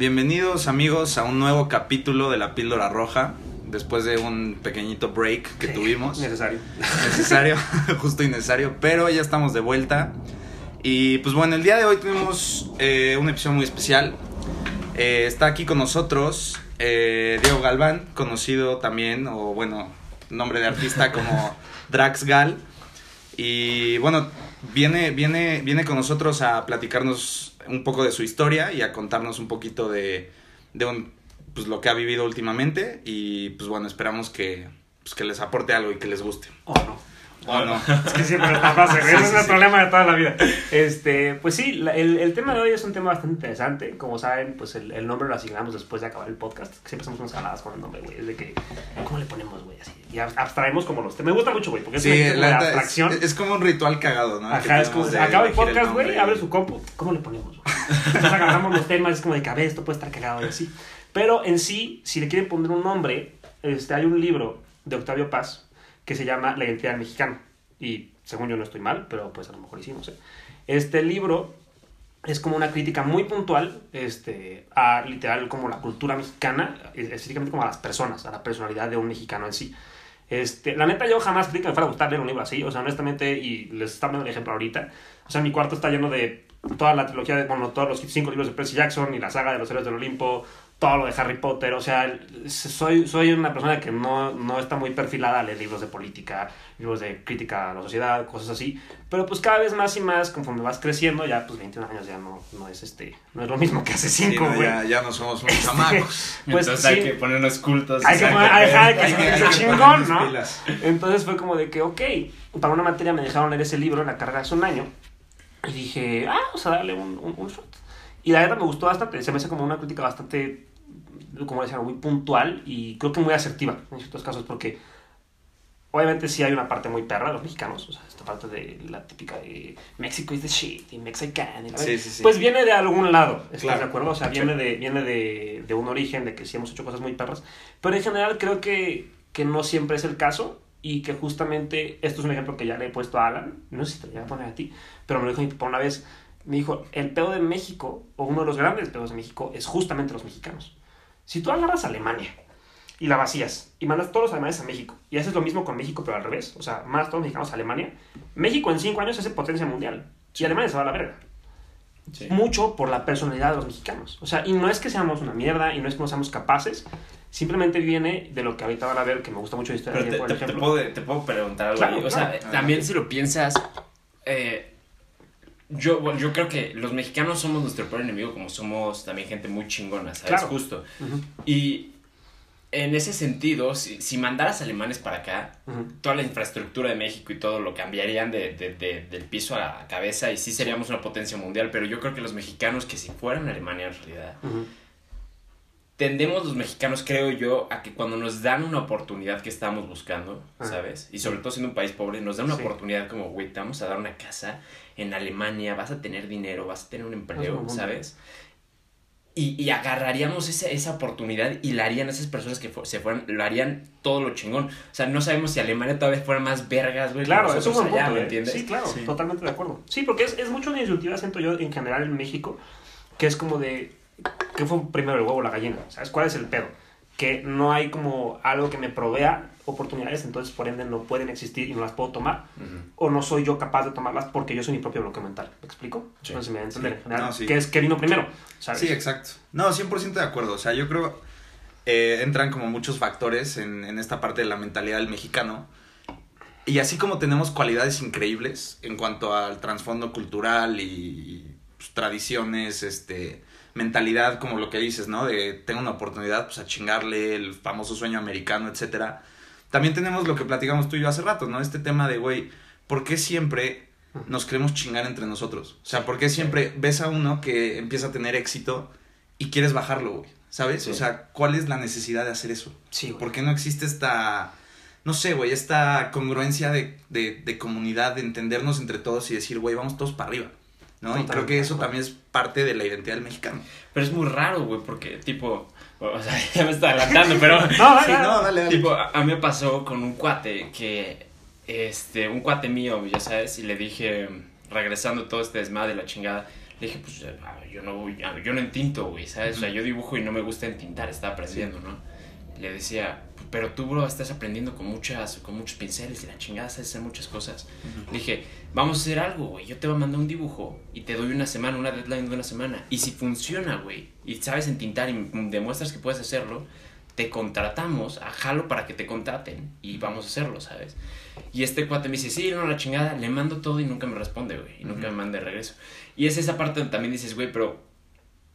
Bienvenidos amigos a un nuevo capítulo de la píldora roja. Después de un pequeñito break que tuvimos. Necesario. Necesario, justo y necesario. Pero ya estamos de vuelta. Y pues bueno, el día de hoy tenemos eh, un episodio muy especial. Eh, está aquí con nosotros eh, Diego Galván, conocido también, o bueno, nombre de artista como Drax Gal. Y bueno, viene, viene, viene con nosotros a platicarnos un poco de su historia y a contarnos un poquito de, de un, pues, lo que ha vivido últimamente. Y pues bueno, esperamos que, pues, que les aporte algo y que les guste. O no. ¿O no? Es que siempre está fácil, Sí, ese es el problema de toda la vida. Este, pues sí, la- el, el tema de hoy es un tema bastante interesante. Como saben, pues el, el nombre lo asignamos después de acabar el podcast. Siempre hacemos unas jaladas con el nombre, güey. Es de que, ¿cómo le ponemos, güey? Así. Y ab- abstraemos como los temas. Me gusta mucho, güey, porque es Sí, una la de neta, es, abstracción. es como un ritual cagado, ¿no? Ajá, es como, de acaba el podcast, güey, abre su compu, ¿cómo le ponemos? güey? Entonces agarramos los temas, es como de que a ver, esto puede estar cagado y así. Pero en sí, si le quieren poner un nombre, este, hay un libro de Octavio Paz que se llama La identidad del mexicano. Y según yo no estoy mal, pero pues a lo mejor no sé. Este libro es como una crítica muy puntual este, a literal como la cultura mexicana, específicamente como a las personas, a la personalidad de un mexicano en sí. Este, la neta, yo jamás creí que me fuera a gustar leer un libro así, o sea, honestamente, y les estaba dando el ejemplo ahorita. O sea, mi cuarto está lleno de toda la trilogía, de, bueno, todos los cinco libros de Percy Jackson y la saga de los héroes del Olimpo, todo lo de Harry Potter, o sea, soy, soy una persona que no, no está muy perfilada a leer libros de política, libros de crítica a la sociedad, cosas así, pero pues cada vez más y más, conforme vas creciendo, ya pues 21 años ya no, no es este, no es lo mismo que hace Sí, 5, no, güey. ya, ya no somos unos chamacos. Pues Entonces sí. hay que ponernos cultos. Hay que hay que hay que chingón, ¿no? pilas. Entonces fue como de que, ok, para una materia me dejaron leer ese libro en la carrera hace un año. Y dije, ah, vamos a darle un, un, un shot. Y la verdad me gustó bastante. Se me hace como una crítica bastante, como decía, muy puntual y creo que muy asertiva en ciertos casos porque obviamente sí hay una parte muy perra de los mexicanos. O sea, esta parte de la típica de México is the shit y Mexican. y la Sí, sí, sí. Pues viene de algún lado, ¿estás Claro. de acuerdo? O sea, viene, de, viene de, de un origen, de que sí hemos hecho cosas muy perras. Pero en general creo que, que no siempre es el caso y que justamente, esto es un ejemplo que ya le he puesto a Alan, no sé si te lo voy a poner a ti, pero me lo dijo mi papá una vez, me dijo, el pedo de México, o uno de los grandes pedos de México, es justamente los mexicanos. Si tú agarras a Alemania y la vacías y mandas todos los alemanes a México y haces lo mismo con México pero al revés, o sea, mandas todos los mexicanos a Alemania, México en cinco años es potencia mundial y Alemania se va a la verga Sí. mucho por la personalidad de los mexicanos. O sea, y no es que seamos una mierda y no es que no seamos capaces, simplemente viene de lo que ahorita van a ver, que me gusta mucho la historia Pero de te, por te- te ejemplo. puedo, te puedo preguntar algo Claro, ahí. O sea, también si lo piensas, eh, yo, yo creo que los mexicanos somos nuestro peor enemigo, como somos también gente muy chingona, ¿sabes? Claro. Justo. Y en ese sentido, si, si mandaras alemanes para acá, toda la infraestructura de México y todo lo cambiarían de, de- de- del piso a la cabeza y sí seríamos una potencia mundial, pero yo creo que los mexicanos que si fueran a Alemania en realidad. Tendemos los mexicanos, creo yo, a que cuando nos dan una oportunidad que estamos buscando, Ah. ¿sabes? Y sobre todo siendo un país pobre, nos dan una Sí. oportunidad como, güey, te vamos a dar una casa en Alemania, vas a tener dinero, vas a tener un empleo, ¿sabes? Y, y agarraríamos esa, esa oportunidad y la harían esas personas que fu- se fueran, lo harían todo lo chingón. O sea, no sabemos si Alemania todavía fuera más vergas, güey. Claro, eso es un buen allá, punto, ¿me ¿eh? entiendes? Sí, claro, Sí. totalmente de acuerdo. Sí, porque es, es mucho una insultiva, siento yo, en general en México, que es como de, ¿qué fue primero el huevo o la gallina? ¿Sabes cuál es el pedo? Que no hay como algo que me provea oportunidades, entonces por ende no pueden existir y no las puedo tomar. O no soy yo capaz de tomarlas porque yo soy mi propio bloque mental. ¿Me explico? Sí. Entonces me voy a entender Sí. en general. No, sí. ¿Qué es que vino primero? ¿Sabes? Sí, exacto. No, 100% de acuerdo. O sea, yo creo eh, entran como muchos factores en, en esta parte de la mentalidad del mexicano. Y así como tenemos cualidades increíbles en cuanto al trasfondo cultural y pues, tradiciones, este, mentalidad, como lo que dices, ¿no? De tengo una oportunidad, pues a chingarle, el famoso sueño americano, etcétera. También tenemos lo que platicamos tú y yo hace rato, ¿no? Este tema de, güey, ¿por qué siempre nos queremos chingar entre nosotros? O sea, ¿por qué siempre ves a uno que empieza a tener éxito y quieres bajarlo, güey? ¿Sabes? Sí. O sea, ¿cuál es la necesidad de hacer eso? Sí, güey. ¿Por qué no existe esta, no sé, güey, esta congruencia de, de, de comunidad, de entendernos entre todos y decir, güey, vamos todos para arriba? ¿No? y creo que eso también es parte de la identidad del mexicano. Pero es muy raro, güey, porque, tipo, o sea, ya me está adelantando, pero... No, dale, Sí, no, dale, dale. Tipo, a, a mí me pasó con un cuate que, este, un cuate mío, ya sabes, y le dije, regresando todo este desmadre de la chingada, Le dije, pues yo no, voy- yo no entinto, güey, ¿sabes? O sea, yo dibujo y no me gusta entintar, estaba aprendiendo, ¿no? Le decía, pero tú, bro, estás aprendiendo con, muchas, con muchos pinceles y la chingada, sabes hacer muchas cosas. Dije, vamos a hacer algo, güey. Yo te voy a mandar un dibujo y te doy una semana, una deadline de una semana. Y si funciona, güey, y sabes entintar y demuestras que puedes hacerlo, te contratamos a Jalo para que te contraten y vamos a hacerlo, ¿sabes? Y este cuate me dice, sí, no, la chingada, le mando todo y nunca me responde, güey. Y nunca me manda de regreso. Y es esa parte donde también dices, güey, pero,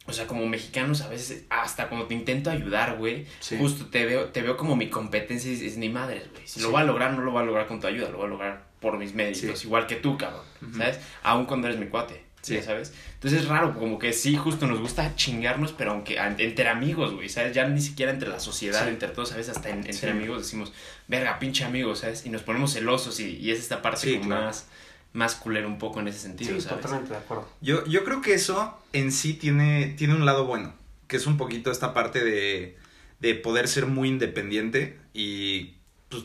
o sea, como mexicanos a veces, hasta cuando te intento ayudar, güey, Sí. justo te veo, te veo como mi competencia y dices, ni madres, güey. Si lo voy a lograr, no lo voy a lograr con tu ayuda, lo voy a lograr por mis méritos, Sí. igual que tú, cabrón, ¿sabes? Aún cuando eres mi cuate, Sí. ya ¿sabes? Entonces es raro, como que sí, justo nos gusta chingarnos, pero aunque entre amigos, güey, ¿sabes? Ya ni siquiera entre la sociedad, entre todos, ¿sabes? Hasta en- entre amigos decimos, verga, pinche amigo, ¿sabes? Y nos ponemos celosos y, y es esta parte como claro. más, más culera un poco en ese sentido, Sí, ¿sabes? totalmente de acuerdo. Yo, yo creo que eso en sí tiene, tiene un lado bueno, que es un poquito esta parte de, de poder ser muy independiente y pues,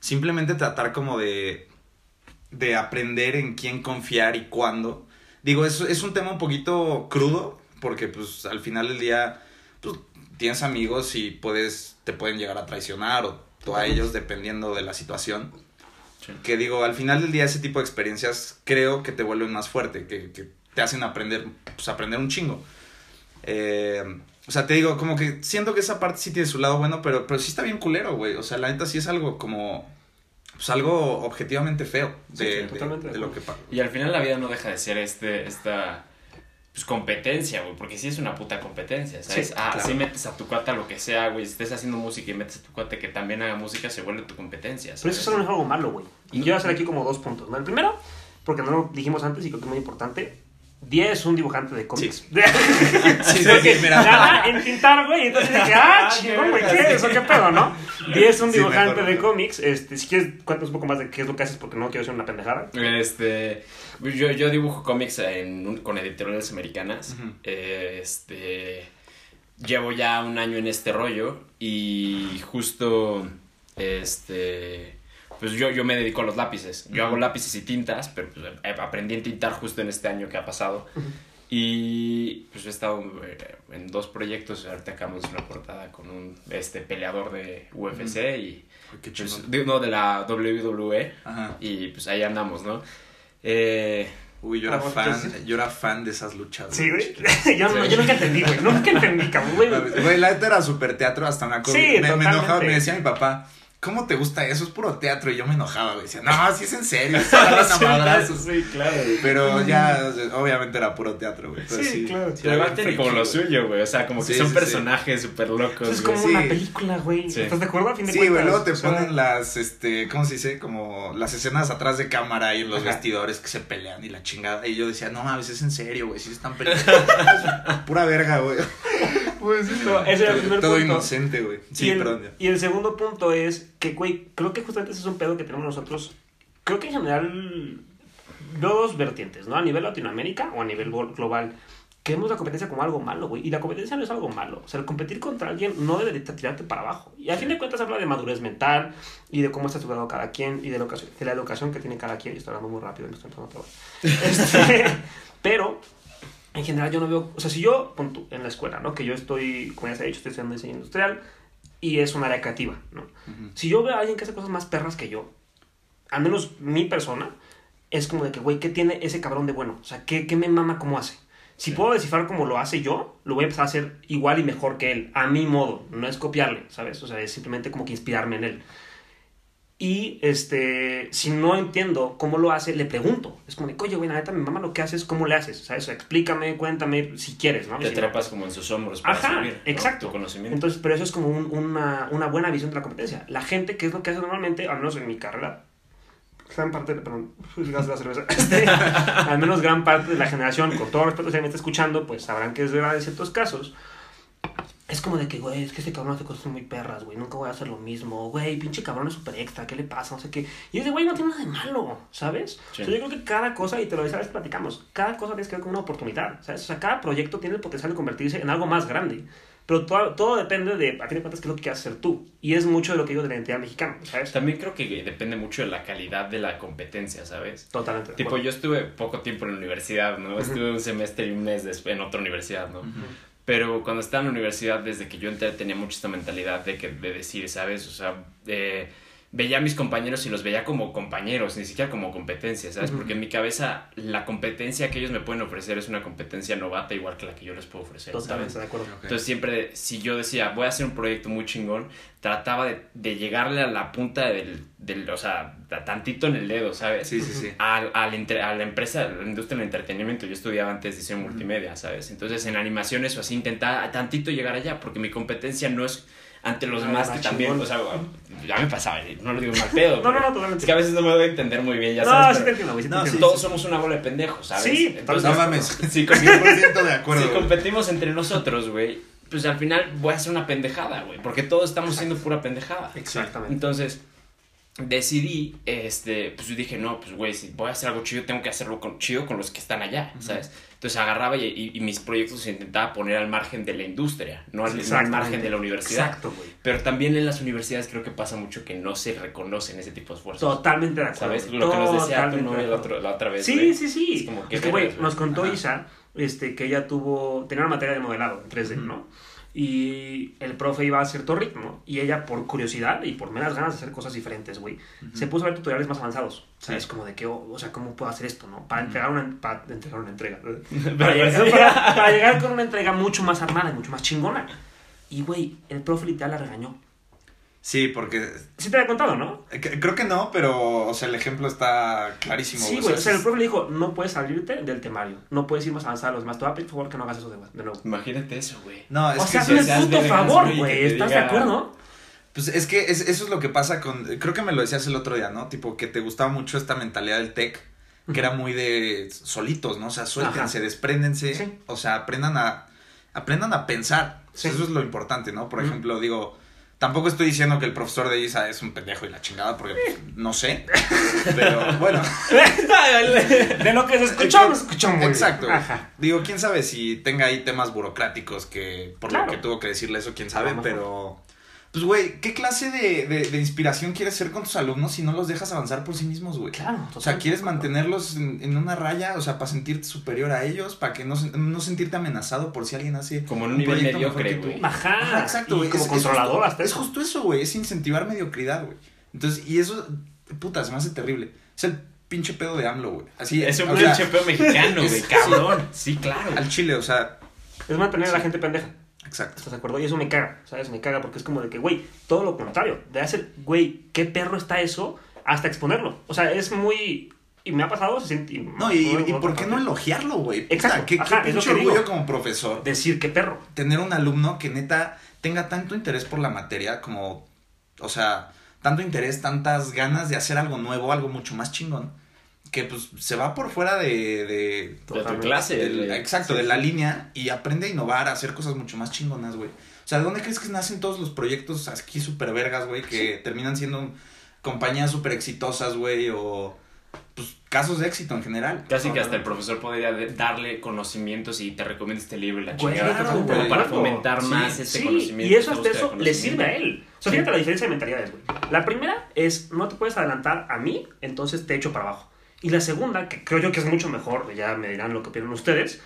simplemente tratar como de, de aprender en quién confiar y cuándo. Digo, es, es un tema un poquito crudo, porque pues al final del día pues, tienes amigos y puedes, te pueden llegar a traicionar o tú a ellos dependiendo de la situación. Sí. Que digo, al final del día ese tipo de experiencias creo que te vuelven más fuerte, que, que te hacen aprender, pues aprender un chingo. Eh, o sea, te digo, como que siento que esa parte sí tiene su lado bueno, pero, pero sí está bien culero, güey. O sea, la neta sí es algo como, pues algo objetivamente feo de, sí, de- de de lo que pasa. Y al final la vida no deja de ser este, esta pues, competencia, güey, porque sí es una puta competencia, ¿sabes? Sí, ah, claro. si metes a tu cuate a lo que sea, güey, si estés haciendo música y metes a tu cuate que también haga música, se vuelve tu competencia, Pero eso no es algo malo, güey. Y No. quiero hacer aquí como dos puntos. ¿no? El primero, porque no lo dijimos antes y creo que es muy importante. Die es un dibujante de cómics. Sí, sí, Porque sí, mira. nada en pintar, güey. Entonces dije, ah, chingón, güey, ¿qué es? ¿O qué pedo, no? Die es un Sí, dibujante de cómics. Este, si quieres, cuéntanos un poco más de qué es lo que haces, porque no quiero ser una pendejada. Este, yo, yo dibujo cómics en un- con editoriales americanas. Eh, Este, llevo ya un año en este rollo y justo, este, pues yo, yo me dedico a los lápices. Yo hago Ujú. lápices y tintas, pero pues, eh, aprendí a tintar justo en este año que ha pasado. Y pues he estado eh, en dos proyectos. Ahorita acabamos una portada con un este, peleador de UFC y Ay, qué pues, de, no, de la WWE. Ajá. Y pues ahí andamos, ¿no? Eh, Uy, yo era Ah, fan, entonces- yo era fan de esas luchas. Sí, güey. yo, no- yo nunca entendí, güey. Nunca entendí, cabrón, güey. Güey, la neta era super teatro, hasta me acuerdo. Sí, me, me enojaba, me decía mi papá, ¿cómo te gusta eso? Es puro teatro. Y yo me enojaba, güey. Decía, no, sí es en serio, se madrazos. sí, claro. Pero ya, obviamente era puro teatro, güey. Sí, sí, claro. sí Pero como lo güey. suyo, güey. O sea, como que son personajes súper locos, Es güey. como sí. una película, güey. Sí. ¿Estás de acuerdo? A fin de Sí, cuentas. güey, luego te O sea, ponen las, este, ¿cómo se dice? Como las escenas atrás de cámara y en los Ajá. vestidores que se pelean y la chingada. Y yo decía, no mames, es en serio, güey, sí se están peleando. Pura verga, güey. Pues no, ese era el primer Todo punto. inocente, güey. y, Sí, el, perdón. ya. y el segundo punto es que, güey, creo que justamente ese es un pedo que tenemos nosotros. Creo que en general dos vertientes, ¿no? A nivel Latinoamérica o a nivel glo- global. Que vemos la competencia como algo malo, güey. Y la competencia no es algo malo. O sea, el competir contra alguien no debe de tirarte para abajo. Y a fin de cuentas habla de madurez mental y de cómo está estructurado cada quien y de la educación, de la educación que tiene cada quien. Y estoy hablando muy rápido y me estoy entrando. Este, pero en general yo no veo, o sea, si yo, en la escuela, ¿no? Que yo estoy, como ya se ha dicho, estoy estudiando diseño industrial y es un área creativa, ¿no? Si yo veo a alguien que hace cosas más perras que yo, al menos mi persona, es como de que, güey, ¿qué tiene ese cabrón de bueno? O sea, ¿qué, qué me mama cómo hace? Si puedo descifrar cómo lo hace yo, lo voy a empezar a hacer igual y mejor que él, a mi modo. No es copiarle, ¿sabes? O sea, es simplemente como que inspirarme en él. Y este, si no entiendo cómo lo hace, le pregunto. Es como de, oye, güey, la neta, mi mamá lo que haces, ¿cómo le haces? ¿Sabes? Explícame, cuéntame, si quieres, ¿no? Te Si no, trepas como en sus hombros para Ajá, subir, ¿no? exacto. Tu conocimiento. Entonces, pero eso es como un- una, una buena visión de la competencia. La gente, ¿qué es lo que hace normalmente? Al menos en mi carrera, gran parte, perdón, gracias a la cerveza, Este, al menos gran parte de la generación, con todo respeto, si me está escuchando, pues sabrán que es verdad en ciertos casos. Es como de que, güey, es que este cabrón hace cosas muy perras, güey, nunca voy a hacer lo mismo, güey, pinche cabrón es súper extra, ¿qué le pasa? No sé qué. Y ese güey no tiene nada de malo, ¿sabes? Sí. O sea, yo creo que cada cosa, y te lo decía, a veces platicamos, cada cosa tiene que ver con una oportunidad, ¿sabes? O sea, cada proyecto tiene el potencial de convertirse en algo más grande. Pero todo, todo depende de, a fin de cuentas, qué es lo que quieras hacer tú. Y es mucho de lo que digo de la identidad mexicana, ¿sabes? También creo que depende mucho de la calidad de la competencia, ¿sabes? Totalmente. de Tipo, yo estuve poco tiempo en la universidad, ¿no? Estuve un semestre y un mes después en otra universidad, ¿no? Pero cuando estaba en la universidad, desde que yo entré, tenía mucho esta mentalidad de, que, de decir, ¿sabes? O sea, de- veía a mis compañeros y los veía como compañeros, ni siquiera como competencia, ¿sabes? Porque en mi cabeza la competencia que ellos me pueden ofrecer es una competencia novata igual que la que yo les puedo ofrecer, Totalmente ¿sabes? de acuerdo. Entonces siempre, si yo decía, voy a hacer un proyecto muy chingón, trataba de, de llegarle a la punta del, del, o sea, tantito en el dedo, ¿sabes? Sí, sí, sí. al, al entre- a la empresa, a la industria del entretenimiento. Yo estudiaba antes diseño multimedia, ¿sabes? Entonces en animaciones o así intentaba a tantito llegar allá, porque mi competencia no es ante los Ah, demás que también, chingón. o sea, ya me pasaba, no lo digo mal pedo. No, no, pero no, totalmente. Es que a veces no me doy a entender muy bien, ya no, sabes. sí te pero entiendo, sí No, todos somos una bola de pendejos, ¿sabes? Sí, Entonces, No mames. Sí, con- 100% de acuerdo. si competimos entre nosotros, güey, pues al final voy a hacer una pendejada, güey, porque todos estamos haciendo pura pendejada. Exactamente. Entonces, decidí, este, pues yo dije, no, pues güey, si voy a hacer algo chido, tengo que hacerlo con, chido con los que están allá, ¿sabes? Entonces agarraba y, y- y mis proyectos intentaba poner al margen de la industria, no al, no al margen de la universidad. Exacto, güey. Pero también en las universidades creo que pasa mucho que no se reconocen ese tipo de esfuerzos. Totalmente de acuerdo. ¿Sabes? Lo que nos decía tu novia la, la otra vez. Sí, güey. sí, sí. Es como, ¿qué Es que, güey, nos contó Ajá. Isa este, que ella tuvo, tenía una materia de modelado en 3D, ¿no? Y el profe iba a cierto ritmo y ella, por curiosidad y por meras ganas de hacer cosas diferentes, güey, se puso a ver tutoriales más avanzados. ¿Sabes? Como de que, oh, o sea, ¿cómo puedo hacer esto, no? Para entregar una, para entregar una entrega. para, llegar, para- para llegar con una entrega mucho más armada y mucho más chingona. Y, güey, el profe literal la regañó. Sí, porque Sí te había contado, ¿no? eh, creo que no, pero, o sea, el ejemplo está clarísimo. Sí, güey. O sea, el profe le dijo, no puedes salirte del temario. No puedes ir más avanzado a los demás. Te voy a pedir, por favor, que no hagas eso de, de nuevo. Imagínate eso, güey. No, es o que sea, sí, hazme el puto favor, güey, ¿Estás de diga- acuerdo? Pues es que es- eso es lo que pasa con. Creo que me lo decías el otro día, ¿no? Tipo, que te gustaba mucho esta mentalidad del tech, que era muy de solitos, ¿no? O sea, suéltense, Ajá. despréndense. Sí. O sea, aprendan a. Aprendan a pensar. Sí. Eso es lo importante, ¿no? Por ejemplo, digo. Tampoco estoy diciendo que el profesor de ISA es un pendejo y la chingada, porque pues, no sé. Pero bueno. De lo que se escuchó, se escuchó muy bien. Exacto. Ajá. Digo, quién sabe si tenga ahí temas burocráticos que por Claro. lo que tuvo que decirle eso, quién sabe, pero pues güey, ¿qué clase de, de, de inspiración quieres ser con tus alumnos si no los dejas avanzar por sí mismos, güey? Claro, O sea. ¿quieres mantenerlos en, en una raya? O sea, para sentirte superior a ellos, para que no, no sentirte amenazado por si alguien hace Como en un nivel proyecto mejor mediocre, que tú. güey. Ajá. Ajá, exacto, güey. como Es- es controlador justo- hasta Es eso. justo eso, güey. Es incentivar mediocridad, güey. Entonces, y eso, puta, se me hace terrible. Es el pinche pedo de AMLO, güey. Así Es un o sea, chepeo mexicano, güey, es- cabrón. Sí, claro. Al chile, o sea, Es mantener a la gente pendeja. Exacto. ¿Estás de acuerdo? Y eso me caga, ¿sabes? Me caga porque es como de que, güey, todo lo contrario. De hacer, güey, qué perro está eso, hasta exponerlo. O sea, es muy. Y me ha pasado, se siente. No, y, y por qué no elogiarlo, güey. Exacto, Qué, qué ajá, es lo que digo. orgullo como profesor. Decir qué perro. Tener un alumno que neta tenga tanto interés por la materia como, o sea, tanto interés, tantas ganas de hacer algo nuevo, algo mucho más chingón, que pues se va por fuera de... de De tu clase. del- güey. exacto, Sí. de la línea y aprende a innovar, a hacer cosas mucho más chingonas, güey. O sea, ¿de dónde crees que nacen todos los proyectos aquí súper vergas, güey? Que terminan siendo compañías súper exitosas, güey, o pues casos de éxito en general. Casi que hasta el profesor podría de- darle conocimientos y te recomienda este libro y la Güey, chingada. claro, como güey. para fomentar Sí, más este Sí, conocimiento. y eso hasta búsqueda eso de le sirve a él. O sea, fíjate la diferencia de mentalidades, güey. La primera es, no te puedes adelantar a mí, entonces te echo para abajo. Y la segunda, que creo yo que es mucho mejor, ya me dirán lo que opinan ustedes,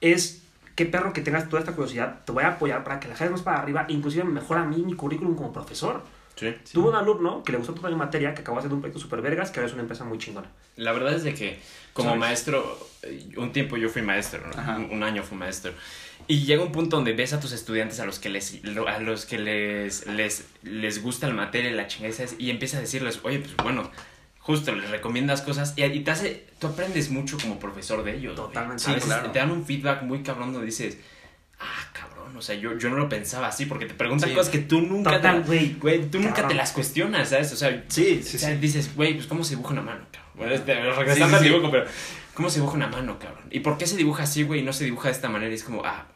es qué perro que tengas toda esta curiosidad, te voy a apoyar para que la dejes más para arriba, inclusive mejora a mí mi currículum como profesor. Sí. Tuve un alumno que le gustó toda mi materia, que acabó haciendo un proyecto super vergas, que ahora es una empresa muy chingona. La verdad es de que como ¿Sabes? maestro, eh, un tiempo yo fui maestro, ¿no? Un, un año fui maestro. Y llega un punto donde ves a tus estudiantes a los que les, a los que les, les, les gusta la materia y la chingada y empiezas a decirles, oye, pues bueno, justo les recomiendas cosas y, y te hace, tú aprendes mucho como profesor de ellos. Totalmente. A Sí, veces claro. te dan un feedback muy cabrón donde dices, ah, cabrón, o sea, yo, yo no lo pensaba así porque te preguntan Sí. cosas que tú nunca Total, te, tú nunca las cuestionas, ¿sabes? O sea, Sí, sí, o sea, sí. dices, güey, pues cómo se dibuja una mano, cabrón. Bueno, este, regresando Sí, sí, al sí. dibujo, pero ¿cómo se dibuja una mano, cabrón? ¿Y por qué se dibuja así, güey, y no se dibuja de esta manera? Y es como, ah,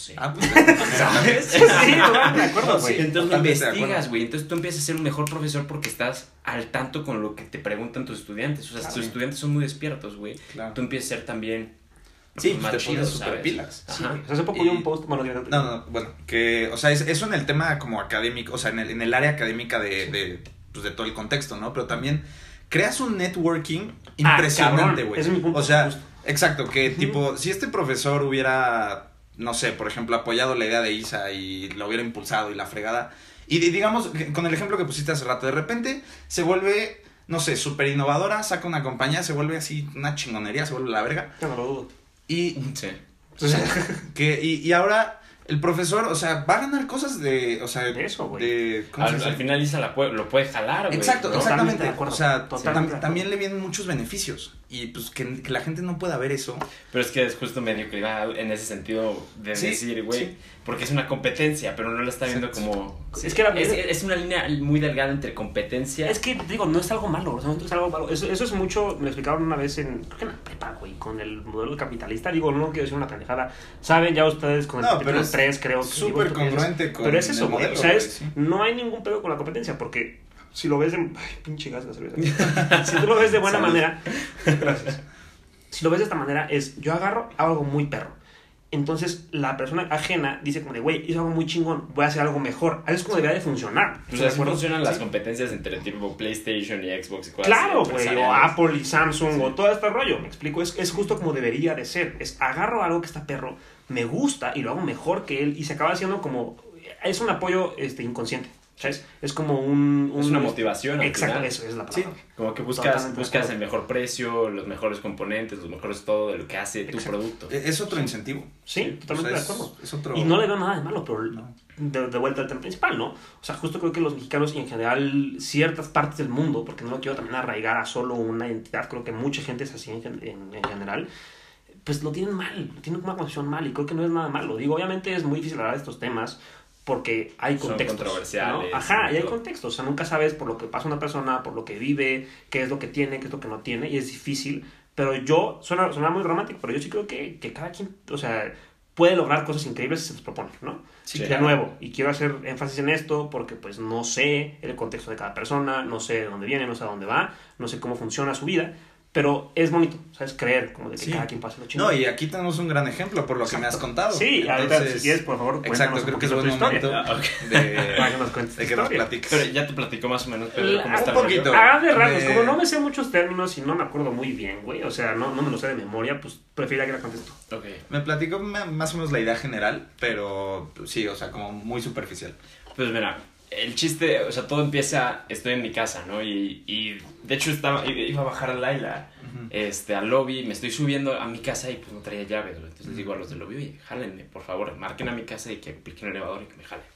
sé. Ah, pues. ¿Sabes? Sí, totalmente de acuerdo, No, güey. sí. Entonces investigas, acuerdo. güey. Entonces tú empiezas a ser un mejor profesor porque estás al tanto con lo que te preguntan tus estudiantes. O sea, Claro. tus estudiantes son muy despiertos, güey. Claro. Tú empiezas a ser también Sí, más te chido, pones súper ¿sabes? pilas. Sí. O sea, hace poco Y- vi un post, bueno, digo, No, no, bueno, que, o sea, es- eso en el tema como académico, o sea, en el, en el área académica de, de, pues, de todo el contexto, ¿no? Pero también creas un networking Ah, impresionante, güey. ese es mi punto, O sea, justo. exacto, que Ujú. tipo, si este profesor hubiera, no sé, por ejemplo, apoyado la idea de Isa y la hubiera impulsado y la fregada, y di- digamos, que con el ejemplo que pusiste hace rato, de repente se vuelve, no sé, súper innovadora, saca una compañía, se vuelve así una chingonería, se vuelve la verga, no lo dudo. y Sí. O sea, que, y, y ahora el profesor, o sea, va a ganar cosas de, o sea, De eso, güey. de, ¿cómo se Al, al final Isa la puede- lo puede jalar, güey. Exacto, exactamente. de acuerdo, o sea, totalmente tam- de acuerdo. también le vienen muchos beneficios. Y pues que, que la gente no pueda ver eso. Pero es que es justo mediocridad en ese sentido de Sí, decir, güey, sí. porque es una competencia, pero no lo está viendo Exacto. como... Es que la- es, es una línea muy delgada entre competencia... Es que, digo, no es algo malo, o sea, no es algo malo. Eso, eso es mucho, me lo explicaron una vez en, creo que en la prepa, güey, con el modelo capitalista. Digo, no quiero decir una pendejada. Saben ya ustedes con el No, pero es 3, creo súper congruente con Pero es eso, güey. O sea, es, sí. no hay ningún pedo con la competencia, porque si lo ves de... Ay, pinche gas la cerveza. si tú lo ves de buena Salud. manera... Gracias. Si lo ves de esta manera, es, yo agarro, hago algo muy perro. Entonces, la persona ajena dice como de, güey, hizo algo muy chingón, voy a hacer algo mejor. Así es como debería de funcionar. Pues ¿Estás de así funcionan las Sí. competencias entre tipo PlayStation y Xbox y cosas Claro, güey, o. Apple y Samsung Sí. o todo este rollo, me explico, es, es justo como debería de ser, es agarro algo que está perro, me gusta y lo hago mejor que él y se acaba haciendo como, es un apoyo este, inconsciente, ¿sabes? Es como un... Es un- una motivación al Exacto, final. eso es la Sí. palabra. Como que buscas, Totalmente buscas el mejor precio, los mejores componentes, los mejores todo de lo que hace tu Exacto. producto. E- Es otro incentivo. Sí, totalmente O sea, de acuerdo. es, es otro... Y no le veo nada de malo, pero No. de, de vuelta al tema principal, ¿no? O sea, justo creo que los mexicanos y en general ciertas partes del mundo, porque no lo quiero también arraigar a solo una identidad, creo que mucha gente es así en- en general, pues lo tienen mal, tienen una concepción mal y creo que no es nada malo. Digo, obviamente es muy difícil hablar de estos temas porque hay Son contextos. controversiales ¿no? Ajá, y hay contextos, o sea, nunca sabes por lo que pasa una persona, por lo que vive, qué es lo que tiene, qué es lo que no tiene, y es difícil. Pero yo, suena, suena muy romántico, pero yo sí creo que, que cada quien, o sea, puede lograr cosas increíbles si se los propone, ¿no? Sí, de nuevo, y quiero hacer énfasis en esto porque pues no sé el contexto de cada persona, no sé de dónde viene, no sé a dónde va, no sé cómo funciona su vida, pero es bonito, ¿sabes? Creer como de que Sí. cada quien pasa lo chingón. No, y aquí tenemos un gran ejemplo por lo que me has contado. Sí, ahorita si quieres, por favor, Exacto, creo un que es buen momento historia. Ah, de, Para que nos cuentes de tu que nos historia. platiques. Pero ya te platicó más o menos, Pedro, La- cómo un está el poquito. rollo. A grandes rasgos, Me- como no me sé muchos términos y no me acuerdo muy bien, güey, o sea, no, no me lo sé de memoria, pues preferiría que la cuentes tú. Ok. Me platicó ma- más o menos la idea general, pero sí, o sea, como muy superficial. Pues mira, el chiste, o sea, todo empieza, estoy en mi casa, ¿no? Y, y de hecho estaba, iba a bajar a Laila, este, al lobby, me estoy subiendo a mi casa y pues no traía llaves, güey. Entonces les digo a los del lobby, oye, jálenme, por favor, marquen a mi casa y que apliquen el elevador y que me jalen.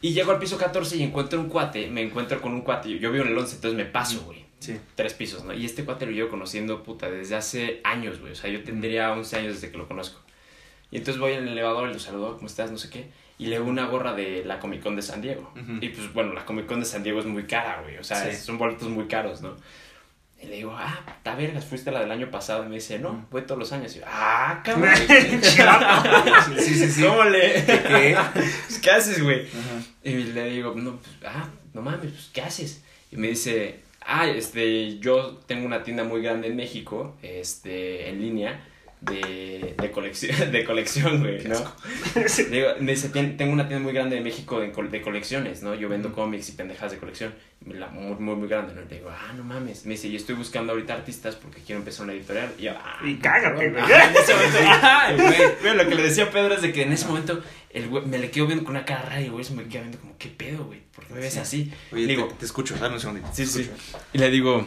Y llego al piso 14 y encuentro un cuate, me encuentro con un cuate, yo vivo en el 11, entonces me paso, güey. Sí. Tres pisos, ¿no? Y este cuate lo llevo conociendo, puta, desde hace años, güey. O sea, yo tendría 11 años desde que lo conozco. Y entonces voy en el elevador y lo saludo, ¿cómo estás? No sé qué. Y le hago una gorra de la Comic Con de San Diego. Ujú. Y pues bueno, la Comic Con de San Diego es muy cara, güey. O sea, Sí. son boletos muy caros, ¿no? Y le digo, ah, ta vergas, fuiste la del año pasado. Y me dice, no, voy todos los años. Y yo, ah, cabrón. Sí, sí, sí. ¿Cómo le? ¿Qué? Pues, ¿Qué haces, güey? Ajá. Y le digo, no, pues, ah, no mames, pues, ¿qué haces? Y me dice, ah, este, yo tengo una tienda muy grande en México, este, en línea, de, de colección, de colección, güey, ¿no? digo, me dice, "Tien- tengo una tienda muy grande en México de, de colecciones, ¿no? Yo vendo cómics y pendejas de colección, la- muy, muy, muy grande, ¿no? Le digo, ah, no mames. Me dice, yo estoy buscando ahorita artistas porque quiero empezar una editorial. Y yo, ah, Y cágate, güey. Güey, güey, lo que le decía a Pedro es de que en ese momento el güey me le quedo viendo con una cara rara y güey se me queda viendo como, ¿qué pedo, güey? ¿Por qué me ves Sí. así? Oye, Le digo, te, te escucho, dame un segundito. sí, sí. Y le digo,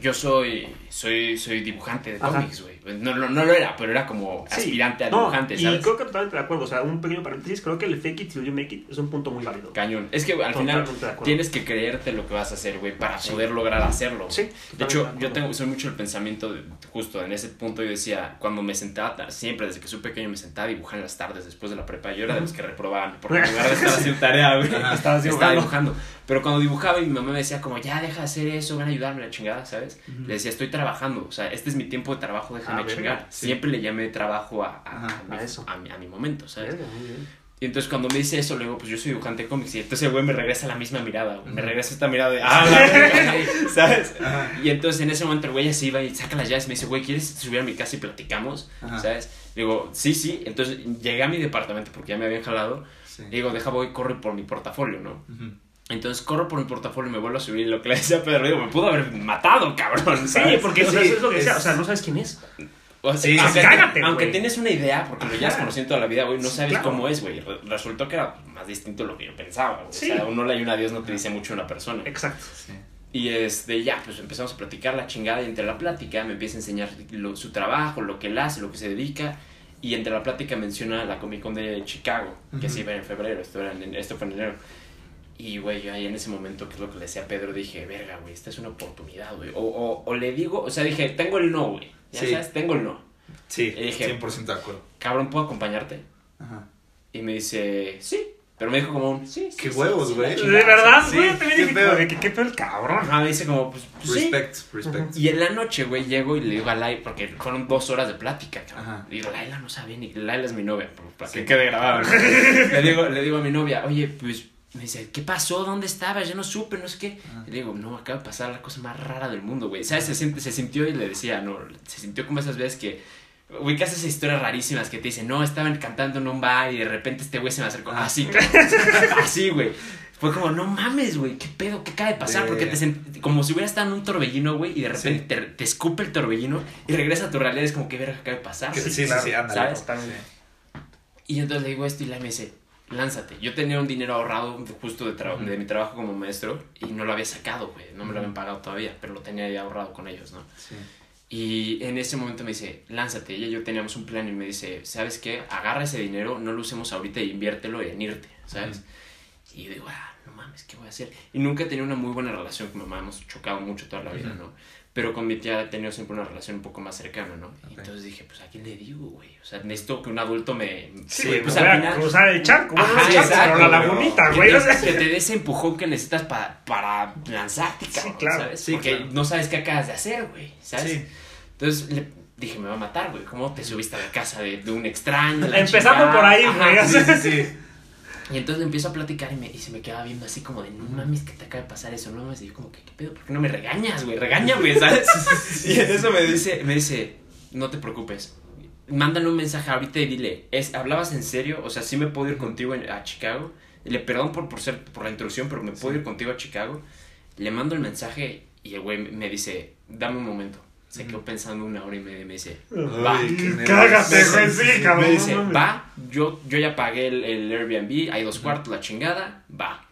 yo soy, soy, soy dibujante de Ajá. cómics, güey. No, no, no lo era, pero era como Sí. aspirante a No, dibujante, y ¿sabes? creo que totalmente de acuerdo. O sea, un pequeño paréntesis, creo que el fake it till you make it es un punto muy válido. Cañón. Es que al final Totalmente tienes que creerte lo que vas a hacer, güey, para Sí. poder lograr hacerlo. Sí, De hecho, de yo tengo, soy mucho el pensamiento, de- justo en ese punto yo decía, cuando me sentaba, siempre desde que soy pequeño me sentaba a dibujar en las tardes después de la prepa, yo era de los que reprobaban, porque en lugar de estar haciendo tarea, güey, estaba dibujando. Pero cuando dibujaba y mi mamá me decía como, ya deja de hacer eso, van a ayudarme la chingada, ¿sabes? Le decía, estoy trabajando, o sea, este es mi tiempo de trabajo, déjame Ah, chingar. sí. Siempre le llamé trabajo a, a, Ajá, a mi, eso. a mi- a mi momento, ¿sabes? Muy bien. Y entonces cuando me dice eso, luego, pues yo soy dibujante de cómics. Y entonces el güey me regresa la misma mirada, güey. Me regresa esta mirada de, ah, la verga", ¿sabes? Ajá. Y entonces en ese momento el güey ya se iba y saca las llaves me dice, güey, ¿quieres subir a mi casa y platicamos? Ajá. ¿Sabes? Digo, sí, sí. Entonces llegué a mi departamento porque ya me habían jalado. Sí. Y digo, deja, voy, corre por mi portafolio, ¿no? Entonces corro por mi portafolio y me vuelvo a subir. Y lo que le decía a Pedro, digo, me pudo haber matado, cabrón. Sí, porque o sea, Sí, eso es lo que decía. es- O sea, no sabes quién es. O sea, Sí, aunque, sí. Cágate, aunque tienes una idea, porque lo llevas Ajá. conociendo toda la vida, güey, no Sí, sabes claro. cómo es, güey. Re- Resultó que era más distinto de lo que yo pensaba, güey. Sí. O sea, un hola y un adiós no te dice mucho una persona. Exacto. Sí. Y este, ya, pues empezamos a platicar la chingada y entre la plática me empieza a enseñar lo- su trabajo, lo que él hace, lo que se dedica. Y entre la plática menciona la Comic Con de Chicago, que Ujú. se iba en febrero, esto, era en- esto fue en enero. Y, güey, yo ahí en ese momento, que es lo que le decía a Pedro, dije, verga, güey, esta es una oportunidad, güey. O, o, o le digo, o sea, dije, tengo el no, güey. Ya Sí. sabes, tengo el no. Sí, Y dije- 100% de acuerdo. Cabrón, ¿puedo acompañarte? Ajá. Y me dice, sí. Pero me dijo como un, sí, sí, Qué sí, huevos, sí, güey. De chingada". verdad, sí, güey. También qué dije, pedo. ¿qué, qué pedo el cabrón. Ajá, me dice como, pues, pues sí. Respect, respect. Y en la noche, güey, llego y le digo a Laila, porque fueron dos horas de plática, cabrón. Ajá. Le digo, Laila no sabe ni, Laila es mi novia, para Sí. que quede grabado. le, digo, le digo a mi novia, oye, pues, me dice, ¿qué pasó? ¿Dónde estabas? Ya no supe, no sé qué. Ajá. Y le digo, no, acaba de pasar la cosa más rara del mundo, güey. ¿Sabes? Se, se sintió y le decía, no, se sintió como esas veces que, güey, que haces esas historias rarísimas que te dicen, no, estaban cantando en un bar y de repente este güey se me acercó. Ah. Así, así, güey. Fue como, no mames, güey, ¿qué pedo? ¿Qué acaba de pasar? De- Porque te sent- como si hubiera estado en un torbellino, güey, y de repente te, te escupe el torbellino y regresa a tu realidad. Es como, ¿qué verga acaba de pasar? Que- güey? sí, sí, claro, sí, ándale. ¿sabes? Y entonces le digo esto y la me dice, lánzate. Yo tenía un dinero ahorrado justo de, tra- Ujú. de mi trabajo como maestro y no lo había sacado, güey. No me lo habían pagado todavía, pero lo tenía ya ahorrado con ellos, ¿no? Sí. Y en ese momento me dice, lánzate. Ella y yo teníamos un plan y me dice, ¿sabes qué? Agarra ese dinero, no lo usemos ahorita y inviértelo en irte, ¿sabes? Y yo digo, ah, no mames, ¿qué voy a hacer? Y nunca he tenido una muy buena relación con mi mamá, hemos chocado mucho toda la vida, Ujú. ¿no? Pero con mi tía he tenido siempre una relación un poco más cercana, ¿no? Entonces dije, pues, ¿a quién le digo, güey? O sea, necesito que un adulto me... Sí, güey, pues pues voy al a final... cruzar el charco. Ajá, no el charco, exacto, pero la lagunita, Que güey. te, o sea. que te dé ese empujón que necesitas para, para lanzarte, cabrón, claro. ¿sabes? Sí, Porque claro. no sabes qué acabas de hacer, güey, ¿sabes? Sí. Entonces le dije, me va a matar, güey. ¿Cómo te subiste a la casa de, de un extraño? La Empezando chingada? por ahí, güey, Sí, sí, sí. Y entonces le empiezo a platicar y, me, y se me quedaba viendo así como de, no mames, que te acaba de pasar eso, no mames. Y yo como, ¿qué, qué pedo? ¿Por qué no me regañas, güey? Regáñame, ¿sabes? y en eso me dice, me dice, no te preocupes. Mándale un mensaje ahorita y dile, ¿es, ¿hablabas en serio? O sea, sí me puedo ir contigo en- a Chicago. Y le perdón por, por, ser, por la introducción, pero me puedo ir contigo a Chicago. Le mando el mensaje y el güey me dice, dame un momento. Se quedó pensando una hora y media y me dice, va. Cágate, güey, sí, cabrón. Me dice, va, yo, yo ya pagué el, el Airbnb, hay dos cuartos, la chingada, va.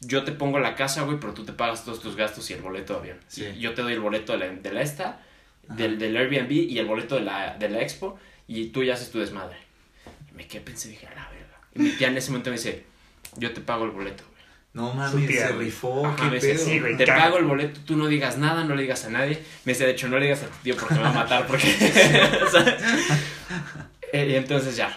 Yo te pongo la casa, güey, pero tú te pagas todos tus gastos y el boleto de avión. Sí. Yo te doy el boleto de la, de la esta, del, del Airbnb y el boleto de la, de la expo, y tú ya haces tu desmadre. Y me quedé pensé, dije, a la verga. Y mi tía en ese momento me dice, yo te pago el boleto. No mames, tía, se rifó, Ajá, qué me dice, pedo. sí, güey. te pago el boleto, tú no digas nada, no le digas a nadie. Me dice, de hecho, no le digas a tu tío porque me va a matar, porque... Eh, y entonces ya.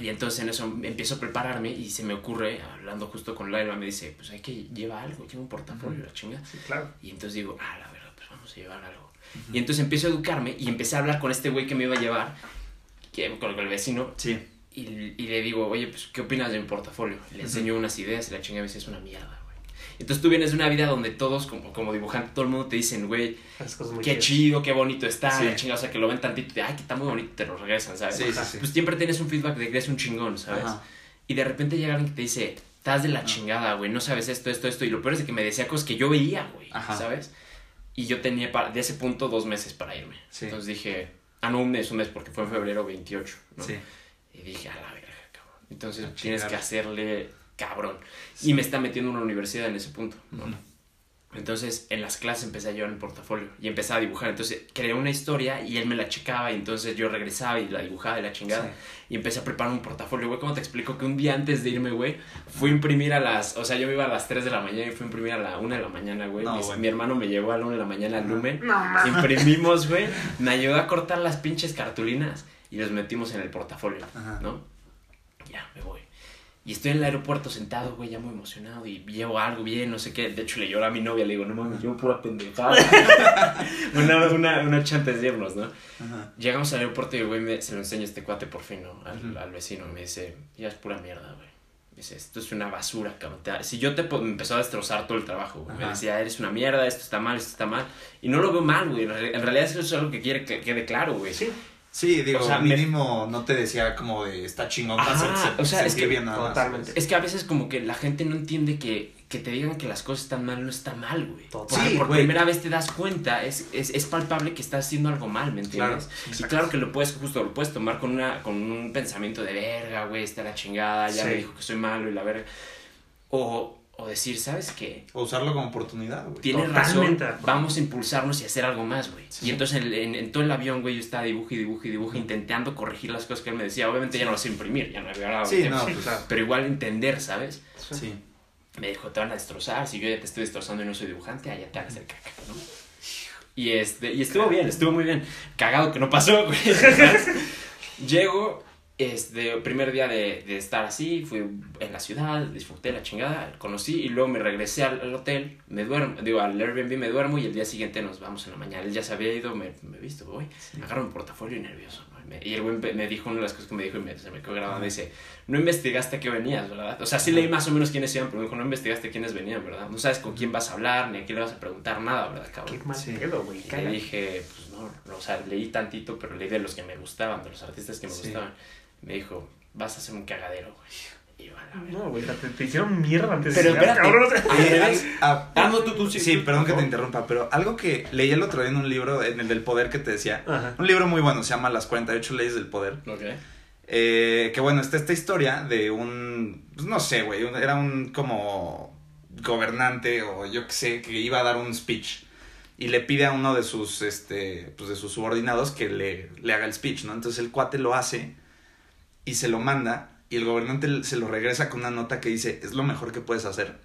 Y entonces en eso empiezo a prepararme y se me ocurre, hablando justo con Laila, me dice, pues hay que llevar algo, lleva un portafolio, la chinga. Sí, claro. Y entonces digo, ah, la verdad, pues vamos a llevar algo. Y entonces empiezo a educarme y empecé a hablar con este güey que me iba a llevar, que, con el vecino, Sí. Y, y le digo, oye, pues, ¿qué opinas de mi portafolio? Le enseño unas ideas y la chinga me dice, es una mierda, güey. Entonces tú vienes de una vida donde todos, como, como dibujante, todo el mundo te dicen, güey, qué chido, qué bonito está, Sí. la chinga, o sea, que lo ven tantito te, ay, que está muy bonito, te lo regresan, ¿sabes? Sí, sí. Pues siempre tienes un feedback de que eres un chingón, ¿sabes? Ajá. Y de repente llega alguien que te dice, estás de la Ah. chingada, güey, no sabes esto, esto, esto. Y lo peor es de que me decía cosas que yo veía, güey, Ajá. ¿sabes? Y yo tenía pa- de ese punto dos meses para irme. Entonces dije, ah, no, un mes, un mes, porque fue en febrero 28, ¿no? Sí. Y dije, a la verga, cabrón. Entonces A tienes chingar. que hacerle cabrón. Y me está metiendo en una universidad en ese punto, ¿no? Ujú. Entonces, en las clases empecé a llevar el portafolio y empecé a dibujar. Entonces, creé una historia y él me la checaba y entonces yo regresaba y la dibujaba y la chingada. Sí. Y empecé a preparar un portafolio, güey. ¿Cómo te explico? Que un día antes de irme, güey, fui a imprimir a las... O sea, yo me iba a las 3 de la mañana y fui a imprimir a la 1 de la mañana, güey. No, mi, mi hermano me llevó a la 1 de la mañana al Lumen. No mames. Imprimimos, güey. Me ayudó a cortar las pinches cartulinas y los metimos en el portafolio, Ajá. ¿no? Ya, me voy. Y estoy en el aeropuerto sentado, güey, ya muy emocionado y llevo algo bien, no sé qué. De hecho, le lloro a mi novia, le digo, no mames, llevo pura pendejada. una, una, una chanta de irnos, ¿no? Ajá. Llegamos al aeropuerto y güey me- se lo enseña a este cuate por fin, ¿no? Al, Ujú. al vecino. Me dice, ya es pura mierda, güey. Me dice, esto es una basura, cabrón. Si yo te me empezó a destrozar todo el trabajo, güey. Me decía, eres una mierda, esto está mal, esto está mal. Y no lo veo mal, güey. En realidad eso es algo que quiere que quede claro, güey. Sí, Sí, digo, O sea, me- mínimo no te decía como de está chingón Ajá, hacerse o sea, es que bien nada más. Es que a veces como que la gente no entiende que, que te digan que las cosas están mal no está mal, güey. Total. Sí, por güey. primera vez te das cuenta, es, es, es palpable que estás haciendo algo mal, ¿me entiendes? Claro, y claro que lo puedes, justo lo puedes tomar con, una, con un pensamiento de verga, güey, está la chingada, ya Sí. me dijo que soy malo y la verga. O, o decir, ¿sabes qué? O usarlo como oportunidad, güey. Tienes Totalmente razón, vamos a impulsarnos y hacer algo más, güey. Sí. Y entonces en, en- en todo el avión, güey, yo estaba dibujo y dibujo y dibujo, intentando corregir las cosas que él me decía. Obviamente ya no las sé imprimir, ya no había grabado Sí, no, pues, claro. Pero igual entender, ¿sabes? Sí. Me dijo, te van a destrozar, si yo ya te estoy destrozando y no soy dibujante, allá te van a hacer caca, ¿no? Y, este, y estuvo bien, estuvo muy bien. Cagado que no pasó, güey. Llego, este, primer día de, de estar así, fui en la ciudad, disfruté la chingada, conocí y luego me regresé al, al hotel, me duermo, digo, al Airbnb me duermo y el día siguiente nos vamos en la mañana. Él ya se había ido, me, me he visto, voy, agarro mi portafolio y nervioso. Y me- Y el güey me- dijo una de las cosas que me dijo y me, se me quedó grabado, me dice, no investigaste a qué venías, ¿verdad? O sea, sí leí más o menos quiénes iban, pero me dijo, no investigaste quiénes venían, ¿verdad? No sabes con quién vas a hablar, ni a quién le vas a preguntar nada, ¿verdad, Qué cabrón? mal Sí. pedo, güey. Y le dije, pues no, no, o sea, leí tantito, pero leí de los que me gustaban, de los artistas que me Sí. gustaban. Me dijo, vas a hacer un cagadero, güey. Y a la verga. No, güey, te, te hicieron mierda antes Pero de espérate. ah, Ah, no, tú, tú, sí. Sí, perdón que te interrumpa, pero algo que leí el otro día en un libro, en el del poder que te decía, Ajá. un libro muy bueno, se llama Las 48 leyes del poder. Ok. Eh, que bueno, está esta historia de un, pues no sé, güey, un- era un como gobernante o yo qué sé, que iba a dar un speech y le pide a uno de sus, este, pues de sus subordinados que le, le haga el speech, ¿no? Entonces el cuate lo hace y se lo manda y el gobernante se lo regresa con una nota que dice, es lo mejor que puedes hacer.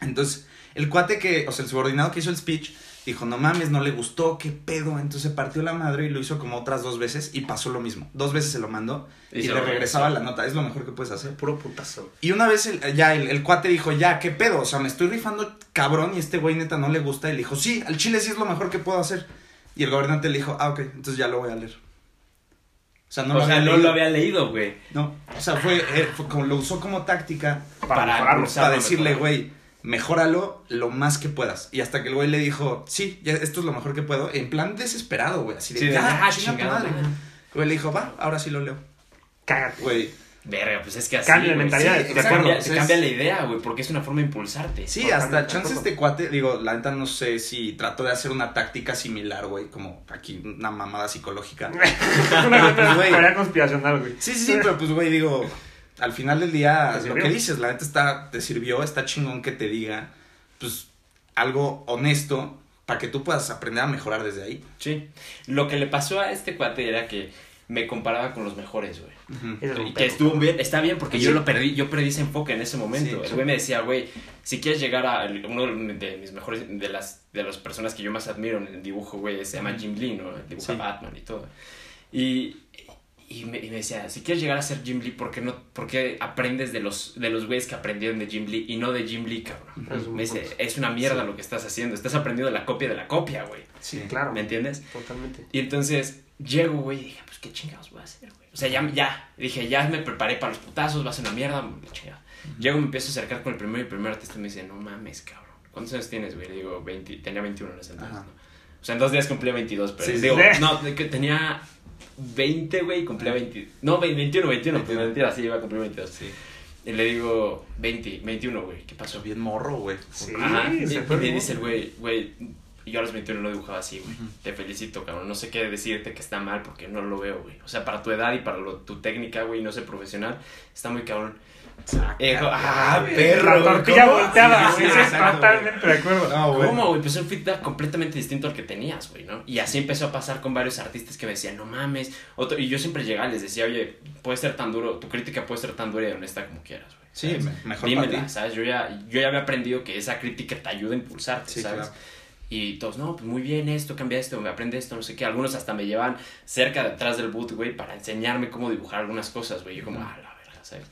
Entonces, el cuate que, o sea, el subordinado que hizo el speech, dijo, no mames, no le gustó, qué pedo. Entonces se partió la madre y lo hizo como otras dos veces y pasó lo mismo. Dos veces se lo mandó Y le regresaba regresó. la nota, es lo mejor que puedes hacer. Puro putazo. Y una vez el- ya el, el cuate dijo, ya, qué pedo, o sea, me estoy rifando cabrón y este güey neta no le gusta. Y le dijo, sí, al chile sí es lo mejor que puedo hacer. Y el gobernante le dijo, ah, ok, entonces ya lo voy a leer. O sea, no o lo sea, había no leído. lo había leído, güey. No, o sea, fue, eh, fue como, lo usó como táctica Para, Para mejorarlo. para decirle, güey, mejóralo lo más que puedas. Y hasta que el güey le dijo, sí, ya, esto es lo mejor que puedo, en plan desesperado, güey, así de, Sí, ah, chingada madre". madre. El güey le dijo, va, ahora sí lo leo. Cágate. Güey, Verga, pues es que así. Cambia güey, mentalidad, sí, de te acuerdo, cambia, te la idea, güey, porque es una forma de impulsarte. Sí, hasta chance este cuate, digo, la neta no sé si trató de hacer una táctica similar, güey, como aquí una mamada psicológica. Una Pues, güey. teoría conspiracional, güey. Sí, sí, sí, pero pues, güey, digo, al final del día, lo que dices, la neta está, te sirvió, está chingón que te diga, pues, algo honesto para que tú puedas aprender a mejorar desde ahí. Sí. Lo que le pasó a este cuate era que me comparaba con los mejores, güey. Es pedo. que estuvo bien, está bien porque yo lo perdí, yo perdí ese enfoque en ese momento. Sí. el güey me decía, güey, si quieres llegar a el- uno de mis mejores, de las, de las personas que yo más admiro en el dibujo, güey, se llama Jim Lee, ¿no? Dibuja Sí. Batman y todo. Y, y, me, y me decía, si quieres llegar a ser Jim Lee, ¿por qué, no, por qué aprendes de los, de los güeyes que aprendieron de Jim Lee y no de Jim Lee, cabrón? Es Me dice, punto. es una mierda Sí. lo que estás haciendo, estás aprendiendo de la copia de la copia, güey. Sí, Claro. ¿Me entiendes? Totalmente. Y entonces llego, güey, y dije, pues qué chingados voy a hacer, güey. O sea, ya, ya, dije, ya me preparé para los putazos, va a ser una mierda, la chingada. Llego, me empiezo a acercar con el primero y el primer artista me dice, no mames, cabrón. ¿Cuántos años tienes, güey? Le digo, 20, tenía 21 en ese entonces, Ajá. ¿no? O sea, en dos días cumplía 22, pero Sí, digo, Sí. no, tenía 20, güey, y cumplía 20. No, 21, 21, pues 21. mentira, sí, iba a cumplir 22. Sí. Y le digo, 20, 21, güey, ¿qué pasó? Bien morro, güey. Sí. Ajá. Y, se y fue me bien. dice el güey, güey, yo a los 21 no dibujaba así, güey. Te felicito, cabrón. No sé qué decirte que está mal porque no lo veo, güey. O sea, para tu edad y para lo- tu técnica, güey, no ser profesional, está muy cabrón. Y dijo, ah, perro. La tortilla ¿cómo? volteada, Sí, güey. sí, sí, exacto, totalmente de acuerdo. No, güey. ¿Cómo, güey? Pues un feedback completamente distinto al que tenías, güey, ¿no? Y así empezó a pasar con varios artistas que me decían, no mames. Otro, y yo siempre llegaba y les decía, oye, puede ser tan duro, tu crítica puede ser tan dura y honesta como quieras, güey. Sí, mejor para Dímela, ti. ¿sabes? Yo ya, yo ya había aprendido que esa crítica te ayuda a impulsarte, Sí, ¿sabes? claro. Y todos, no, pues muy bien esto, cambia esto, me aprende esto, no sé qué. Algunos hasta me llevan cerca detrás del boot, güey, para enseñarme cómo dibujar algunas cosas, güey. Yo como, ah, la verga, ¿sabes?